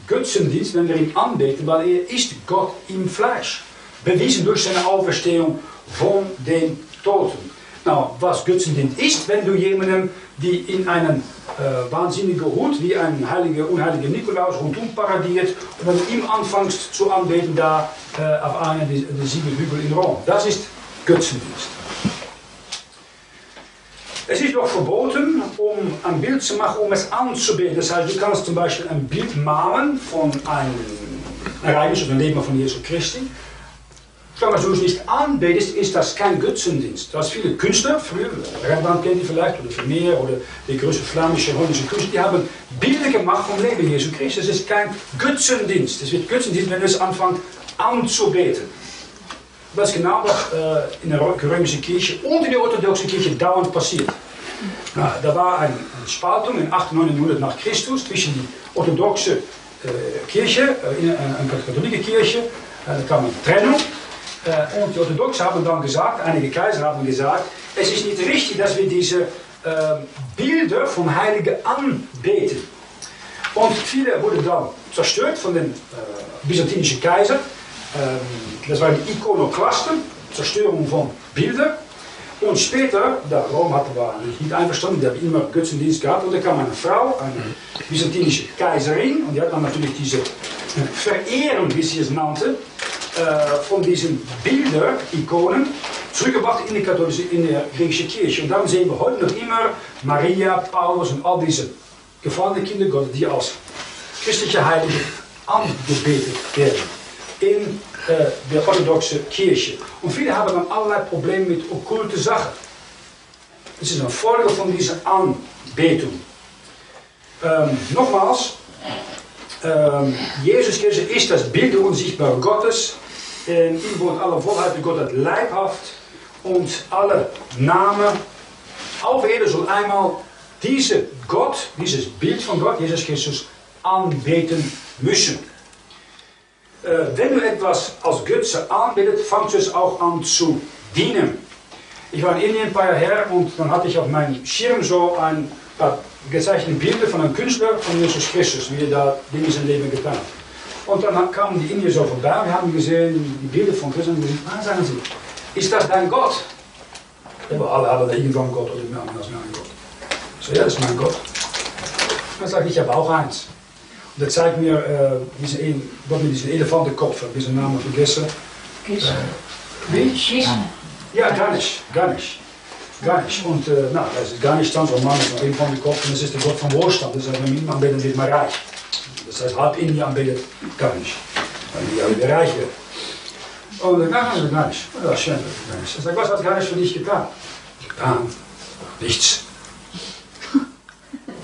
Götzendienst, wenn wir ihn anbeten, weil er ist Gott im Fleisch. Bewiesen durch seine Auferstehung von den Toten. Nou, was Götzendienst ist, wenn du jemandem, die in einen äh, wahnsinnigen Hut, wie ein heiliger, unheiliger Nikolaus, rundum paradiert, und du ihm anfängst zu anbeten, da äh, auf einer der, der sieben Hügel in Rom. Das ist Götzendienst. Es ist doch verboten, um ein Bild zu machen, um es anzubeten. Das heißt, du kannst zum Beispiel ein Bild malen von einem Ereignis oder Leben von Jesu Christi. Solange du es nicht anbetest, ist das kein Götzendienst. Hast viele Künstler, früher, Rembrandt kennt die vielleicht, oder Vermeer, oder die größte flämische, holländische Künstler, die haben Bilder gemacht vom Leben Jesu Christi. Das ist kein Götzendienst. Es wird Götzendienst, wenn es anfängt anzubeten. Das ist genau was äh, in der römischen Kirche und in der orthodoxen Kirche dauernd passiert. Na, da war eine, Spaltung in 800, 900 nach Christus zwischen die orthodoxe Kirche, äh, in, eine katholische Kirche, da kam eine Trennung. Äh, und die Orthodoxen haben dann gesagt, einige Kaiser haben gesagt, es ist nicht richtig, dass wir diese äh, Bilder vom Heiligen anbeten. Und viele wurden dann zerstört von den äh, byzantinischen Kaiser. Ähm, das waren die Ikonoklasten, Zerstörung von Bildern. Und später, da Rom hatte, war nicht einverstanden, die haben immer Götzendienst gehabt. Und da kam eine Frau, eine byzantinische Kaiserin, und die hat dann natürlich diese Verehrung, wie sie es nannte, äh, von diesen Bildern, Ikonen, zurückgebracht in die katholische, in die griechische Kirche. Und darum sehen wir heute noch immer Maria, Paulus und all diese gefallene Kinder Gottes, die als christliche Heilige angebetet werden in äh, der orthodoxen Kirche. Und viele haben dann allerlei Probleme mit okkulte Sachen. Das ist eine Folge von dieser Anbetung. Ähm, nogmaals, ähm, Jesus Christus ist das Bild der unsichtbaren Gottes. In wohnt alle Volheid der Gottheit leibhaft. Und alle Namen auf Erde soll einmal diese Gott, dieses Bild von Gott, Jesus Christus, anbeten müssen. Äh, wenn du etwas als Götze anbetet, fangst du es auch an zu dienen. Ich war in Indien ein paar Jahre her und dann hatte ich auf meinem Schirm so ein paar gezeichnete Bilder von einem Künstler von Jesus Christus, wie er da Dinge in sein Leben getan hat. Und dann kamen die Indier so vorbei, wir haben gesehen, die Bilder von Christus und gesagt, ah, sagen sie, ist das dein Gott? Aber alle hadden irgendwann Gott oder mir als mein Gott. So, ja, das ist mein Gott. Dann sage ich, ich habe auch eins. Und er zeigt mir äh, diesen, ein, Gott mit diesem Elefantenkopf, habe diesen Namen vergessen. Äh, wie? Ja, gar nicht, gar nicht. Gar nicht. Und äh, nou, das ist gar nicht dann so ein Mann mit einem Elefantenkopf und das ist der Gott vom Wohlstand. Das heißt, wenn man ihn anbetet, wird man reich. Das heißt, halb Indien anbetet, gar nicht. Weil die *laughs* ja wieder reich wird. Und dann kann man gar nicht. Ja, schön, gar nicht. Er sagt, was hat gar nicht für dich getan? Getan? Nichts.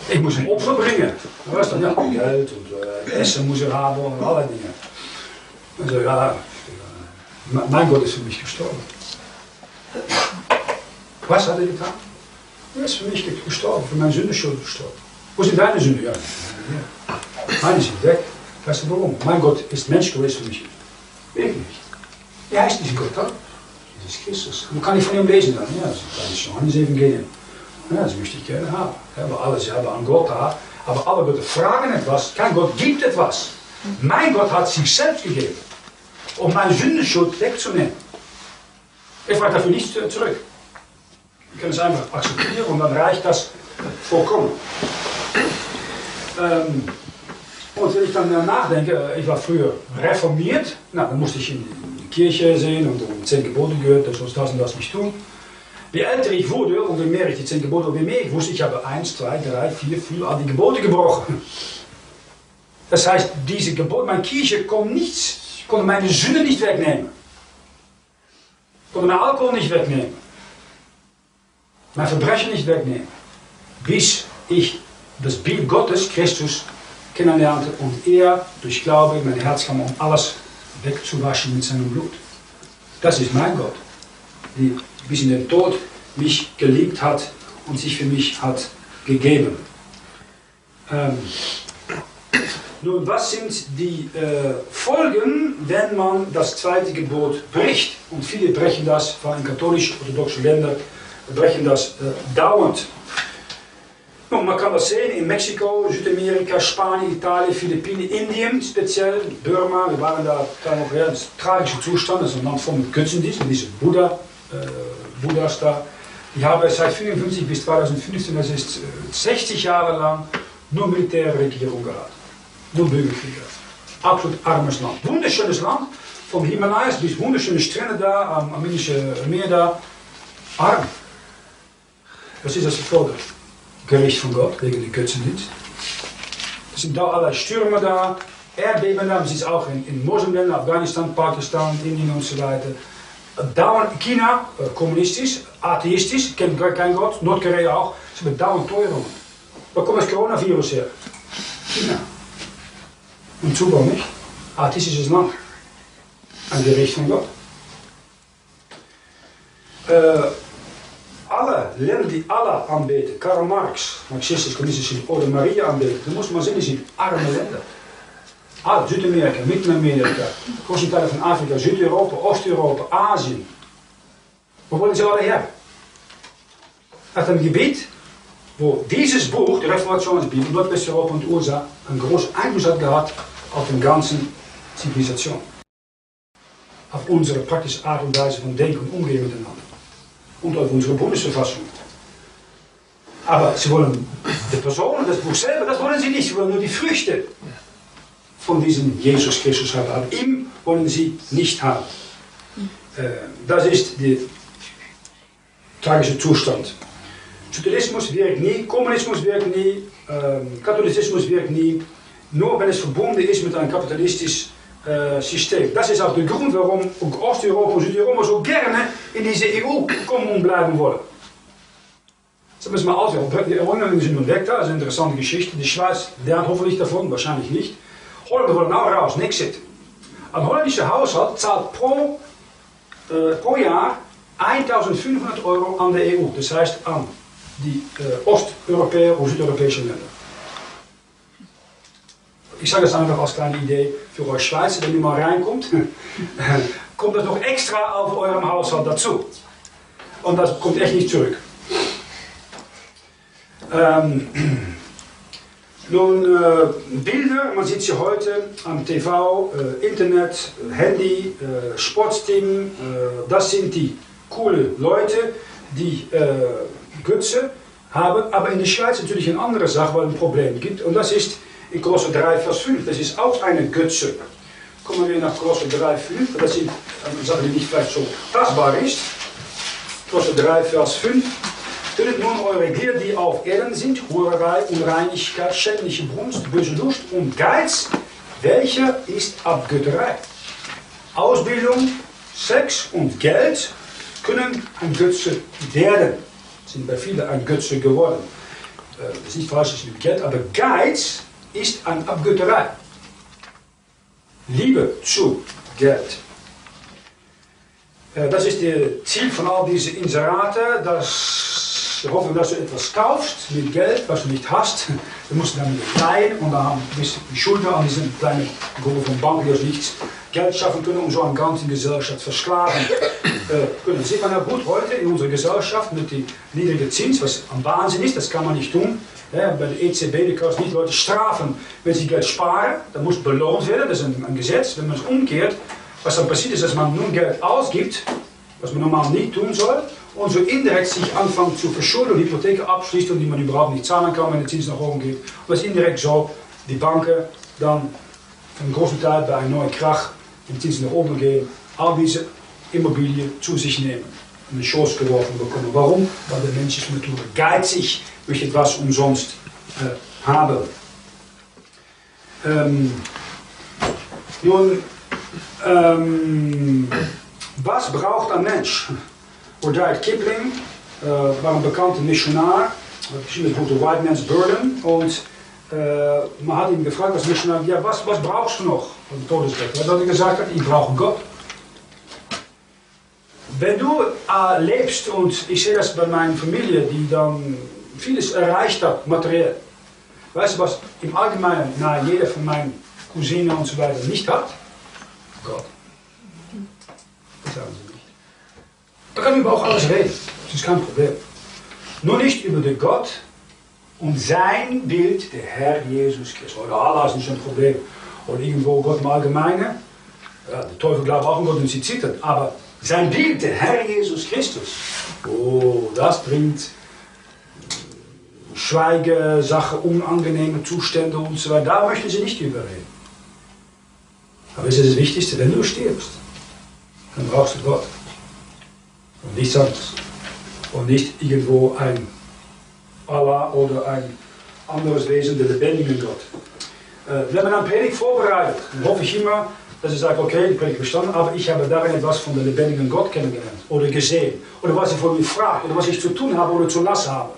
Ich muss een Opfer bringen. Was dann? Ja, Geld und äh, Essen muss er haben und alle Dinge. Und so, ja, mein Gott ist für mich gestorben. Was hat er getan? Er ist für mich gestorben, für meine Sündenschuld gestorben. Wo sind deine Sünde? Ja, meine sind weg. Weißt du warum? Mein Gott ist Mensch geweest für mich. Wirklich nicht. Er heißt nicht Gott, dann. Jesus Christus. Und kann ich von ihm lesen dann? Ja, das ist Johannes Evangelium. Ja, das möchte ich gerne haben. Wir alle selber an Gott da. Aber alle Götter fragen etwas. Kein Gott gibt etwas. Mein Gott hat sich selbst gegeben, um meine Sündenschuld wegzunehmen. Ich frage dafür nichts zurück. Ich kann es einfach akzeptieren und dann reicht das vollkommen. Ähm, und wenn ich dann nachdenke, ich war früher reformiert, na, dann musste ich in die Kirche sehen und um zehn Gebote gehört, das muss das und das nicht tun. Je älter ich wurde je mehr ich die zehn Gebote, je mehr ich wusste, ich habe eins, zwei, drei, vier, fünf, all die Gebote gebrochen. Das heißt, diese Gebote, meine Kirche konnte nichts, konnte meine Sünde nicht wegnehmen. Konnte mein Alkohol nicht wegnehmen. Mein Verbrechen nicht wegnehmen. Bis ich das Bild Gottes, Christus, kennenlernte und er durch Glaube in mein Herz kam, um alles wegzuwaschen mit seinem Blut. Das ist mein Gott, der bis in den Tod mich geliebt hat und sich für mich hat gegeben. Ähm, nun, was sind die äh, Folgen, wenn man das zweite Gebot bricht? Und viele brechen das, vor allem katholisch-orthodoxe Länder, brechen das äh, dauernd. Nun, man kann das sehen in Mexiko, Südamerika, Spanien, Italien, Philippinen, Indien speziell, Burma. Wir waren da, da noch, ja, das tragischer Zustand, das ist ein Land mit Götzendienst, diese Buddha, äh, Buddhas da. Die haben seit 1955 bis 2015, das ist 60 äh, Jahre lang, nur Militärregierung gehabt. Nur Bürgerkriege. Absolut armes Land. Wunderschönes Land, vom Himalayas bis wunderschöne Strände da, am Armenischen Meer da. Arm. Was ist das für Gericht von Gott wegen der Götzendienst. Es sind da allerlei Stürme da, Erdbeben da, es ist auch in, in Afghanistan, Pakistan, Indien und so weiter. Dauernd China, kommunistisch, atheistisch, kennt kein Gott, Nordkorea auch, sie haben dauernd Teuerungen. Wo kommt das Coronavirus her? China. Und Zubau nicht. Atheistisches Land. Ein Gericht von Gott. Äh, alle Länder die Allah aanbeten, Karl Marx, marxistisch, communistisch oder Maria aanbeten, dan moest sehen, die sind arme Länder. Ah, Südamerika, Mittelamerika, große Teile von Afrika, Südeuropa, Osteuropa, Asien. Wo wollen sie alle her? Uit een Gebiet, wo dieses Buch, die Reformationsbibel, Nordwesteuropa und USA, einen großen Einfluss hat gehabt auf die ganze Zivilisation. Auf unsere praktische Art und Weise von Denken und Umgehen. Und auf unsere Bundesverfassung. Aber sie wollen die Person, das Buch selber, das wollen sie nicht. Sie wollen nur die Früchte von diesem Jesus Christus haben. Aber ihm wollen sie nicht haben. Äh, das ist der tragische Zustand. Sozialismus wirkt nie, Kommunismus wirkt nie, ähm, Katholizismus wirkt nie, nur wenn es verbunden ist mit einem kapitalistischen äh, System. Das ist auch der Grund, warum Osteuropa und Südeuropa so gerne in diese EU kommen bleiben wollen. Das müssen wir auswählen. Die Erinnerungen sind nun weg, das ist interessante Geschichte. Die Schweiz lernt hoffentlich davon, wahrscheinlich nicht. Holland wollen auch raus, Nixit. Ein holländischer Haushalt zahlt pro, äh, Jahr 1500 Euro an der EU. Das heißt an die äh, Osteuropäer und südeuropäische Länder. Ich sage das einfach als kleine Idee für euch Schweizer, wenn ihr mal reinkommt, *laughs* kommt das noch extra auf eurem Haushalt dazu. Und das kommt echt nicht zurück. Ähm, *clears throat* nun, äh, Bilder, man sieht sie heute am TV, äh, Internet, Handy, äh, Sportsteam, äh, das sind die coole Leute, die äh, Götze haben, aber in der Schweiz natürlich eine andere Sache, weil ein Problem gibt, und das ist in Kolosser 3, Vers 5. Das ist auch eine Götze. Kommen wir nach Kolosser 3, 5. Das ist eine Sache, die nicht vielleicht so tastbar ist. Kolosser 3, Vers 5. Tötet nun eure Gier, die auf Erden sind, Hurerei, Unreinigkeit, schändliche Brunst, böse Lust und Geiz, welcher ist Abgötterei. Ausbildung, Sex und Geld können ein Götze werden. Sind bei vielen ein Götze geworden. Äh, das ist nicht falsch mit Geld, aber Geiz ist an Abgötterei. Liebe zu Geld. Äh, das ist das Ziel von all diesen Inseraten, dass sie hoffen, dass du etwas kaufst mit Geld, was du nicht hast. Du musst dann leihen und dann bist du die Schulden an diesen kleinen Gruppe von Banken, die nichts Geld schaffen können, um so eine ganze Gesellschaft versklaven *coughs* äh, können. Das sieht man ja gut heute in unserer Gesellschaft mit dem niedrigen Zins, was am Wahnsinn ist, das kann man nicht tun. Ja, bei der EZB, die kannst nicht Leute strafen, wenn sie Geld sparen, dann muss belohnt werden, das ist ein, Gesetz. Wenn man es umkehrt, was dann passiert ist, dass man nun Geld ausgibt, was man normal nicht tun soll, und so indirekt sich anfängt zu verschulden und Hypotheken abschließt und die man überhaupt nicht zahlen kann, wenn der Zins nach oben geht. Das indirekt so die Banken dann einen großen Teil bei einem neuen Krach, wenn die Zinsen nach oben gehen, all diese Immobilien zu sich nehmen und eine Chance geworfen bekommen. Warum? Weil der Mensch ist natürlich geizig, möchte etwas umsonst äh, haben. Ähm, nun, ähm, was braucht ein Mensch? Rudyard Kipling äh, war ein bekannter Missionar, geschrieben das Buch The White Man's Burden. Und äh, man hat ihn gefragt als Missionar, ja, was, was brauchst du noch vom Todesbett? Was hat er gesagt? Ich brauche Gott. Wenn du äh, lebst, und ich sehe das bei meiner Familie, die dann vieles erreicht hat, materiell. Weißt du, was im Allgemeinen na, jeder von meinen Cousinen und so weiter nicht hat? Gott. Das haben sie nicht. Da kann über auch alles reden. Das ist kein Problem. Nur nicht über den Gott und sein Bild, der Herr Jesus Christus. Oder Allah ist nicht ein Problem. Oder irgendwo Gott im Allgemeinen. Ja, der Teufel glaubt auch an Gott und sie zittern. Aber sein Bild, der Herr Jesus Christus, oh, das bringt Schweigesache, unangenehme Zustände und so weiter. Da möchten sie nicht überreden. Aber es ist das Wichtigste, wenn du stirbst, dann brauchst du Gott. Und nichts anderes. Und nicht irgendwo ein Allah oder ein anderes Wesen, der lebendige Gott. Äh, wenn man eine Predigt vorbereitet, dann hoffe ich immer, dass ich sage, okay, die Predigt bestanden, aber ich habe darin etwas von der lebendigen Gott kennengelernt oder gesehen. Oder was ich von mir frage, oder was ich zu tun habe oder zu lassen habe.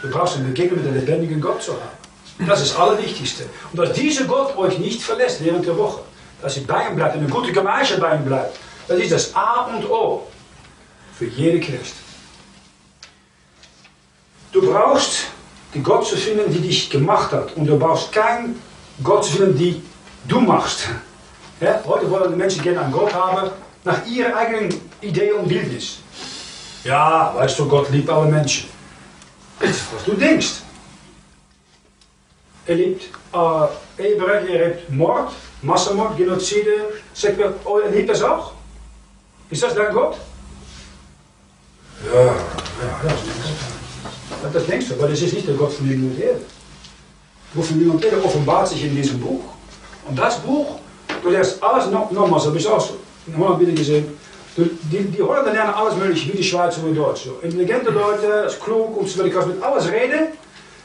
Du brauchst eine Begegnung mit dem lebendigen Gott zu haben. Das ist das Allerwichtigste. Und dass dieser Gott euch nicht verlässt während der Woche. Dass ihr bei ihm bleibt, in eine gute Gemeinschaft bei ihm bleibt. Das ist das A und O für jede Christ. Du brauchst die Gott zu finden, die dich gemacht hat. Und du brauchst keinen Gott zu finden, die du machst. Ja, heute wollen die Menschen gerne einen Gott haben nach ihrer eigenen Idee und Bildnis. Ja, weißt du, Gott liebt alle Menschen. Ist, was du denkst. Er liebt äh, Ehebrech, er liebt Mord, Massenmord, Genozide, Sektor. Oh, er liebt das auch. Ist das dein Gott? Ja, ja, das ist Gott. Das denkst du, aber das ist nicht der Gott von Himmel und Erde. Gott von und Erde offenbart sich in diesem Buch. Und das Buch, du lernst alles noch, nochmals, habe ich auch in Holland wieder gesehen. Die, die Holländer lernen alles mögliche, wie die Schweizer und die Deutschen. Intelligente Leute, klug und so weiter, kannst mit alles reden.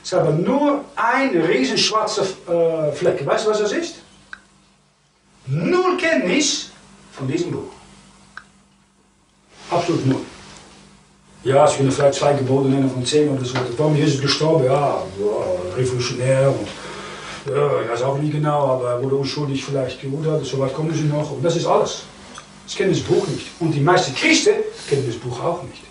Sie haben nur ein riesen schwarze äh, Fleck. Weißt du, was das ist? Null Kenntnis von diesem Buch. Absolut null. Ja, sie können vielleicht zwei Gebote nennen von zehn oder so. Warum ist Jesus gestorben? Ja, revolutionär und ja, ich weiß auch nicht genau, aber er wurde unschuldig vielleicht gerudert, so weit kommen sie noch. Und das ist alles. Sie kennen das Buch nicht. Und die meisten Christen kennen das Buch auch nicht.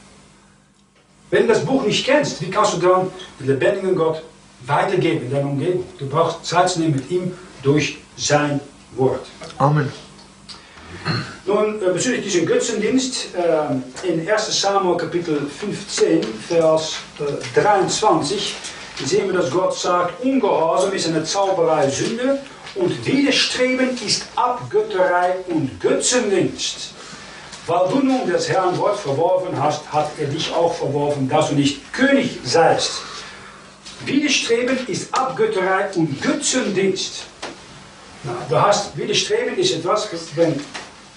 Wenn du das Buch nicht kennst, wie kannst du dann den lebendigen Gott weitergeben in deiner Umgebung? Du brauchst Zeit zu nehmen mit ihm durch sein Wort. Amen. Nun, äh, bezüglich diesen Götzendienst, äh, in 1 Samuel Kapitel 15, Vers äh, 23, sehen wir, dass Gott sagt, Ungehorsam ist eine Zauberei Sünde und Widerstreben ist Abgötterei und Götzendienst. Weil du nun das Herrn Wort verworfen hast, hat er dich auch verworfen, dass du nicht König seist. Widerstreben ist Abgötterei und Götzendienst. Na, du hast, Widerstreben ist etwas, wenn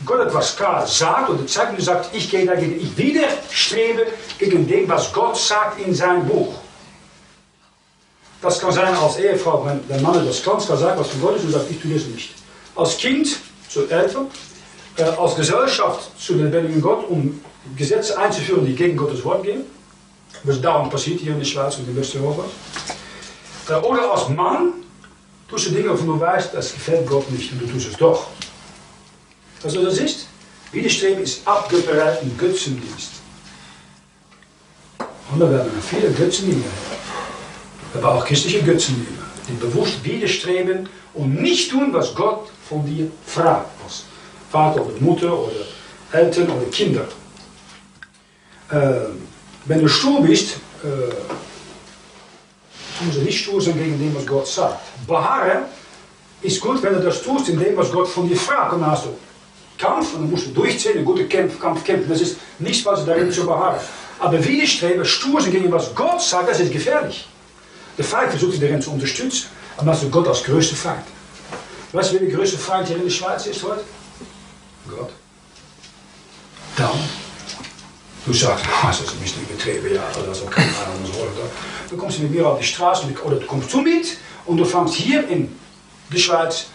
Gott etwas klar sagt und zeigt und sagt, ich gehe dagegen, ich widerstrebe gegen dem, was Gott sagt in sein Buch. Das kann sein als Ehefrau, wenn der Mann etwas ganz klar sagt, was von Gott ist und sagt, ich tue das nicht. Als Kind zu Eltern, äh, als Gesellschaft zu dem lebendigen Gott, um Gesetze einzuführen, die gegen Gottes Wort gehen. Was darum passiert hier in der Schweiz und in Westeuropa. Äh, oder als Mann tust du Dinge, von du weißt, das gefällt Gott nicht und du tust es doch. Also das ist, Widerstreben ist Abgötterei und Götzendienst. Und da werden viele Götzendienste. Aber auch christliche Götzendienste, die bewusst widerstreben und nicht tun, was Gott von dir fragt. Was Vater oder Mutter oder Eltern oder Kinder. Äh, wenn du stur bist, äh, tun sie nicht stur sein gegen dem, was Gott sagt. Beharren ist gut, wenn du das tust, in dem, was Gott von dir fragt. Und dann hast du Kampf und dann musst du durchziehen, einen guten Kampf, Kampf kämpfen. Das ist nichts, was darin zu beharren. Aber widerstreben, stur sein gegen was Gott sagt, das ist gefährlich. Feind versucht sich darin zu unterstützen, aber hast du Gott als Feind. Weißt du, wer der größte Feind hier in der Schweiz ist heute? Gott. Dann Du sagst, ah, das ist ein bisschen übertrieben, ja, das ist auch keine Ahnung. So, oder? Dann kommst du mit mir auf die Straße oder du kommst zu mir und du fängst hier in der Schweiz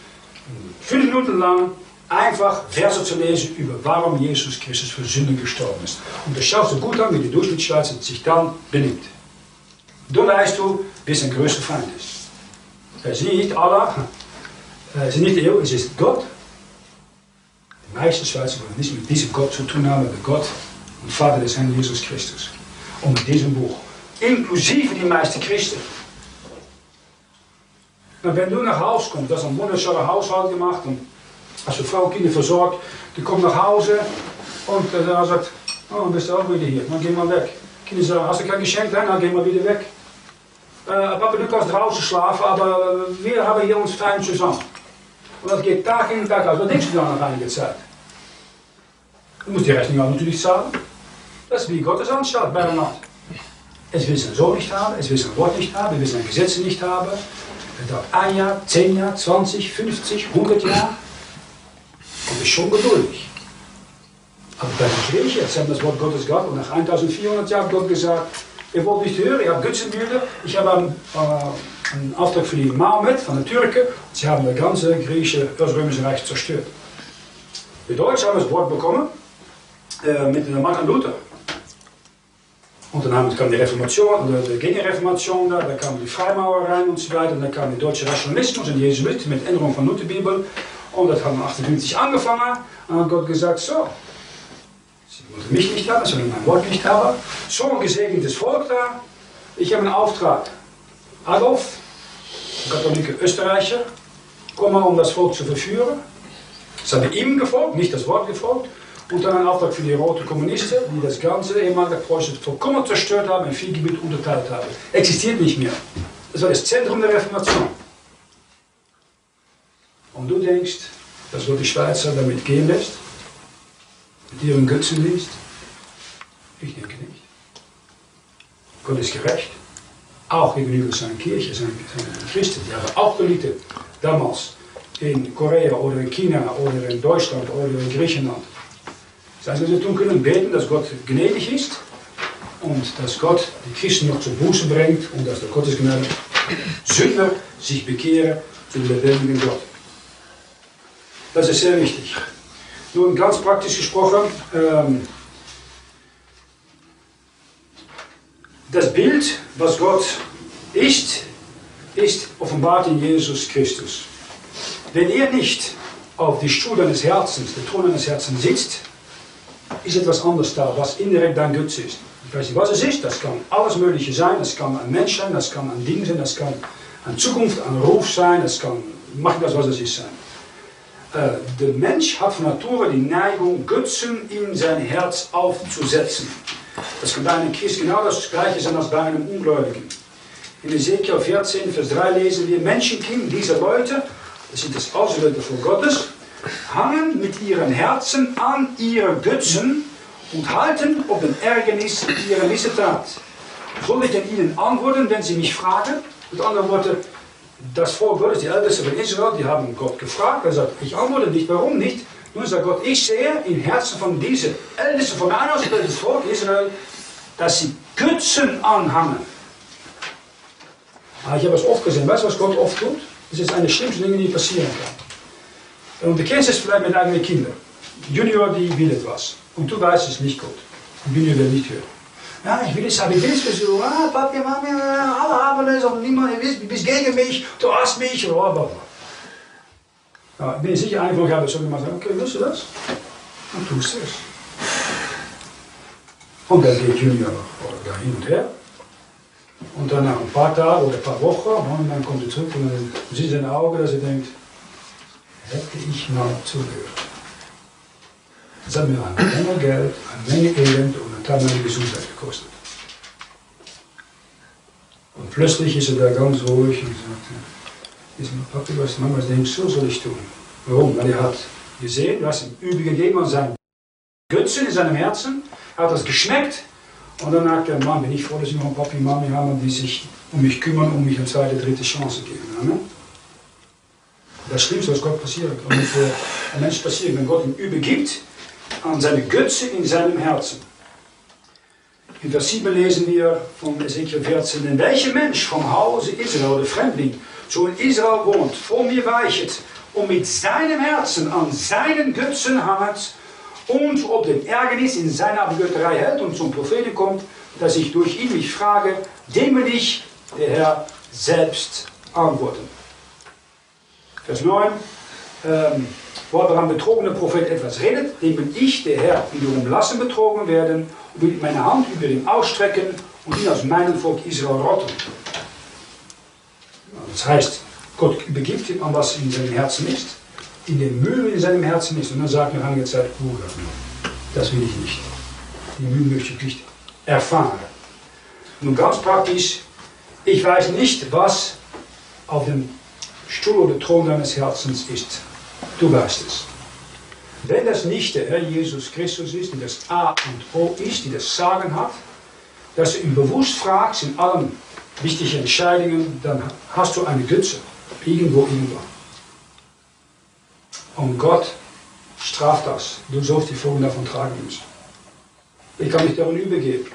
fünf Minuten lang einfach Verse zu lesen über warum Jesus Christus für Sünden gestorben ist. Und das schaust du gut an, wie die Durchschnittsschweizer sich dann benimmt. Dann weißt du, wer sein größter Feind ist. Es ist nicht Allah, es ist nicht er, es ist Gott. Die meisten Schweizer wollen nicht mit diesem Gott zu tun haben, mit Gott und Vater des Herrn Jesus Christus. Und mit diesem Buch. Inklusive die meisten Christen. Und wenn du nach Hause kommst, das ist ein wunderschöner Haushalt gemacht. Und als du Frau und Kinder versorgt, die kommt nach Hause und dann sagt, oh, bist du auch wieder hier, dann geh mal weg. Kinder sagen, hast du kein Geschenk, dann geh mal wieder weg. Äh, Papa, du kannst draußen schlafen, aber wir haben hier uns fein zusammen. Und das geht Tag in Tag aus. Was denkst du dann nach einiger Zeit? Du musst die Rechnung auch natürlich zahlen. Das ist wie Gottes anschaut bei der Nacht. Es will sein Sohn nicht haben, es will sein Wort nicht haben, es will seine Gesetze nicht haben. Es dauert ein Jahr, zehn Jahre, 20, 50, 100 Jahre. Und ist schon geduldig. Aber bei der Kirche, jetzt haben das Wort Gottes gehabt und nach 1400 Jahren hat Gott gesagt, ihr wollt nicht hören, ihr habt Götzenbilder. Ich habe äh, einen Auftrag für die Mahomet von den Türken. Sie haben das ganze griechische, das römische Reich zerstört. Die Deutschen haben das Wort bekommen äh, mit Martin Luther. Und dann kam die Reformation, die Gegenreformation, da, da kamen die Freimaurerei und so weiter, und dann kam der deutsche Rationalismus und die Jesuiten mit Änderung von Lutherbibel. Und das haben 58 angefangen. Und hat Gott gesagt, so, wollen mich nicht haben, sie wollen mein Wort nicht haben. So ein gesegnetes Volk da. Ich habe einen Auftrag. Adolf, katholische Österreicher, komm mal, um das Volk zu verführen. Das habe ihm gefolgt, nicht das Wort gefolgt. Und dann ein Auftrag für die roten Kommunisten, die das ganze ehemalige Preußen vollkommen zerstört haben, in vier Gebiete unterteilt haben. Existiert nicht mehr. Das war das Zentrum der Reformation. Und du denkst, dass Gott die Schweizer damit gehen lässt? Mit ihren Götzendienst? Ich denke nicht. Gott ist gerecht. Auch gegenüber seiner Kirche, seinen, Christen. Die haben auch gelitten damals in Korea oder in China oder in Deutschland oder in Griechenland. Das heißt, wir tun können beten, dass Gott gnädig ist und dass Gott die Christen noch zur Buße bringt und dass der Gottesgnade Sünder sich bekehren zu dem lebendigen Gott. Das ist sehr wichtig. Nun ganz praktisch gesprochen, ähm, das Bild, was Gott ist, ist offenbart in Jesus Christus. Wenn er nicht auf die Stuhl deines Herzens, der Thron deines Herzens sitzt, ist etwas anders da, was indirekt dein Götze ist. Ich weiß nicht, was es ist. Das kann alles Mögliche sein. Das kann ein Mensch sein, das kann ein Ding sein, das kann eine Zukunft, ein Ruf sein, das kann, mag das, was es ist sein. Äh, der Mensch hat von Natur die Neigung, Götzen in sein Herz aufzusetzen. Das kann bei einem Christ genau das gleiche sein als bei einem Ungläubigen. In Ezekiel 14, Vers 3 lesen wir, Menschenkind, diese Leute, das sind das Auserwählte von Gottes, hangen mit ihren Herzen an ihre Götzen und halten auf den Ärgernis ihrer Missetat. Soll ich ihnen antworten, wenn sie mich fragen? Mit anderen Worten, das Volk Gottes, die Ältesten von Israel, die haben Gott gefragt. Er sagt, ich antworte nicht, warum nicht? Nun sagt Gott, ich sehe im Herzen von diesen Ältesten von meinem ausgebildeten Volk Israel, dass sie Götzen anhangen. Aber ich habe es oft gesehen. Weißt du, was Gott oft tut? Das ist eine schlimmste Dinge, die passieren kann. Und du kennst es vielleicht mit eigenen Kindern. Junior, die will etwas. Und du weißt es nicht gut. Junior will nicht hören. Ja, ich will es versuchen. Ah, Papi, Mami, alle haben es und niemand, du bist gegen mich, du hast mich, bla Ja, bin ich sicher, einfach habe ich so gemacht, okay, willst du das? Dann tust du es. Und dann geht Junior da hin und her. Und dann nach ein paar Tagen oder ein paar Wochen, und dann kommt er zurück und dann sieht er in den Augen, dass er denkt, hätte ich mal zugehört. Das hat mir eine Menge Geld, eine Menge Elend und eine Teil meiner Gesundheit gekostet. Und plötzlich ist er da ganz ruhig und sagt, ist Papi, was Mama denkt, so soll ich tun. Warum? Weil er hat gesehen, hast ihm übel gegeben an seinen Götzen in seinem Herzen, er hat das geschmeckt und dann sagt er, Mann, bin ich froh, dass ich noch einen Papi und Mami habe, die sich um mich kümmern, um mich eine zweite, dritte Chance geben. Amen. Das Schlimmste, was Gott passiert, und für einen Mensch passiert, wenn Gott ihm übergibt an seine Götze in seinem Herzen. In Vers 7 lesen wir von Ezekiel 14, denn welcher Mensch vom Hause Israel, der Fremdling, so in Israel wohnt, vor mir weichet und mit seinem Herzen an seinen Götzen hangt und ob dem Ärgernis in seiner Abgötterei hält und zum Propheten kommt, dass ich durch ihn mich frage, dem will ich, der Herr, selbst antworten. Vers 9, ähm, wo aber ein betrogener Prophet etwas redet, dem will ich, der Herr, wiederum lassen betrogen werden und will meine Hand über ihn ausstrecken und ihn aus meinem Volk Israel rotten. Das heißt, Gott übergibt ihm an was in seinem Herzen ist, in den Müll in seinem Herzen ist. Und dann sagt er einiger Zeit, Bruder, das will ich nicht. Die Müll möchte ich nicht erfahren. Nun ganz praktisch, ich weiß nicht, was auf dem Stuhl oder Thron deines Herzens ist. Du weißt es. Wenn das nicht der Herr Jesus Christus ist, die das A und O ist, die das Sagen hat, dass du ihn bewusst fragst in allen wichtigen Entscheidungen, dann hast du eine Götze. Irgendwo, irgendwo. Und Gott straft das. Du sollst die Folgen davon tragen müssen. Ich kann mich darin übergeben.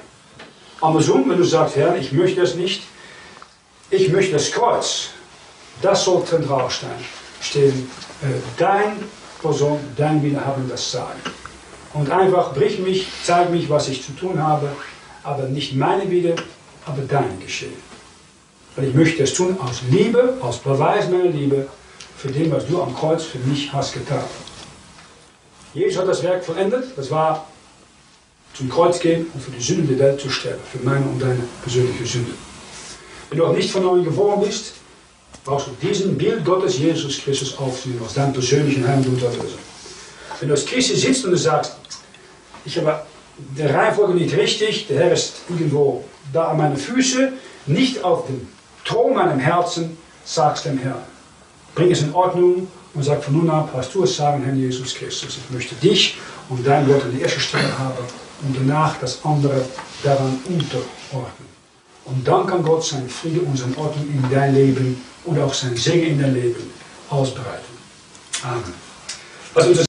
Andersrum, wenn du sagst, Herr, ich möchte das nicht, ich möchte das Kreuz, das soll zentral stehen. Äh, dein Person, dein Wille haben das Sagen. Und einfach brich mich, zeig mich, was ich zu tun habe, aber nicht meine Wille, aber dein Geschehen. Weil ich möchte es tun aus Liebe, aus Beweis meiner Liebe für den, was du am Kreuz für mich hast getan. Jesus hat das Werk vollendet, das war zum Kreuz gehen und für die Sünde der Welt zu sterben, für meine und deine persönliche Sünde. Wenn du auch nicht von neuem geboren bist, brauchst du diesen Bild Gottes, Jesus Christus, aufzunehmen, als deinen persönlichen Herrn und Erlöser. Wenn du als Christ sitzt und du sagst, ich habe der Reihenfolge nicht richtig, der Herr ist irgendwo da an meinen Füßen, nicht auf dem Thron meinem Herzen, sagst dem Herrn. Bring es in Ordnung und sag von nun ab, hast du es sagen, Herr Jesus Christus. Ich möchte dich und dein Wort an die erste Stelle haben und danach das andere daran unterordnen. Und dann kann Gott sein Friede und seine Ordnung in dein Leben und auch sein Segen in dein Leben ausbreiten. Amen.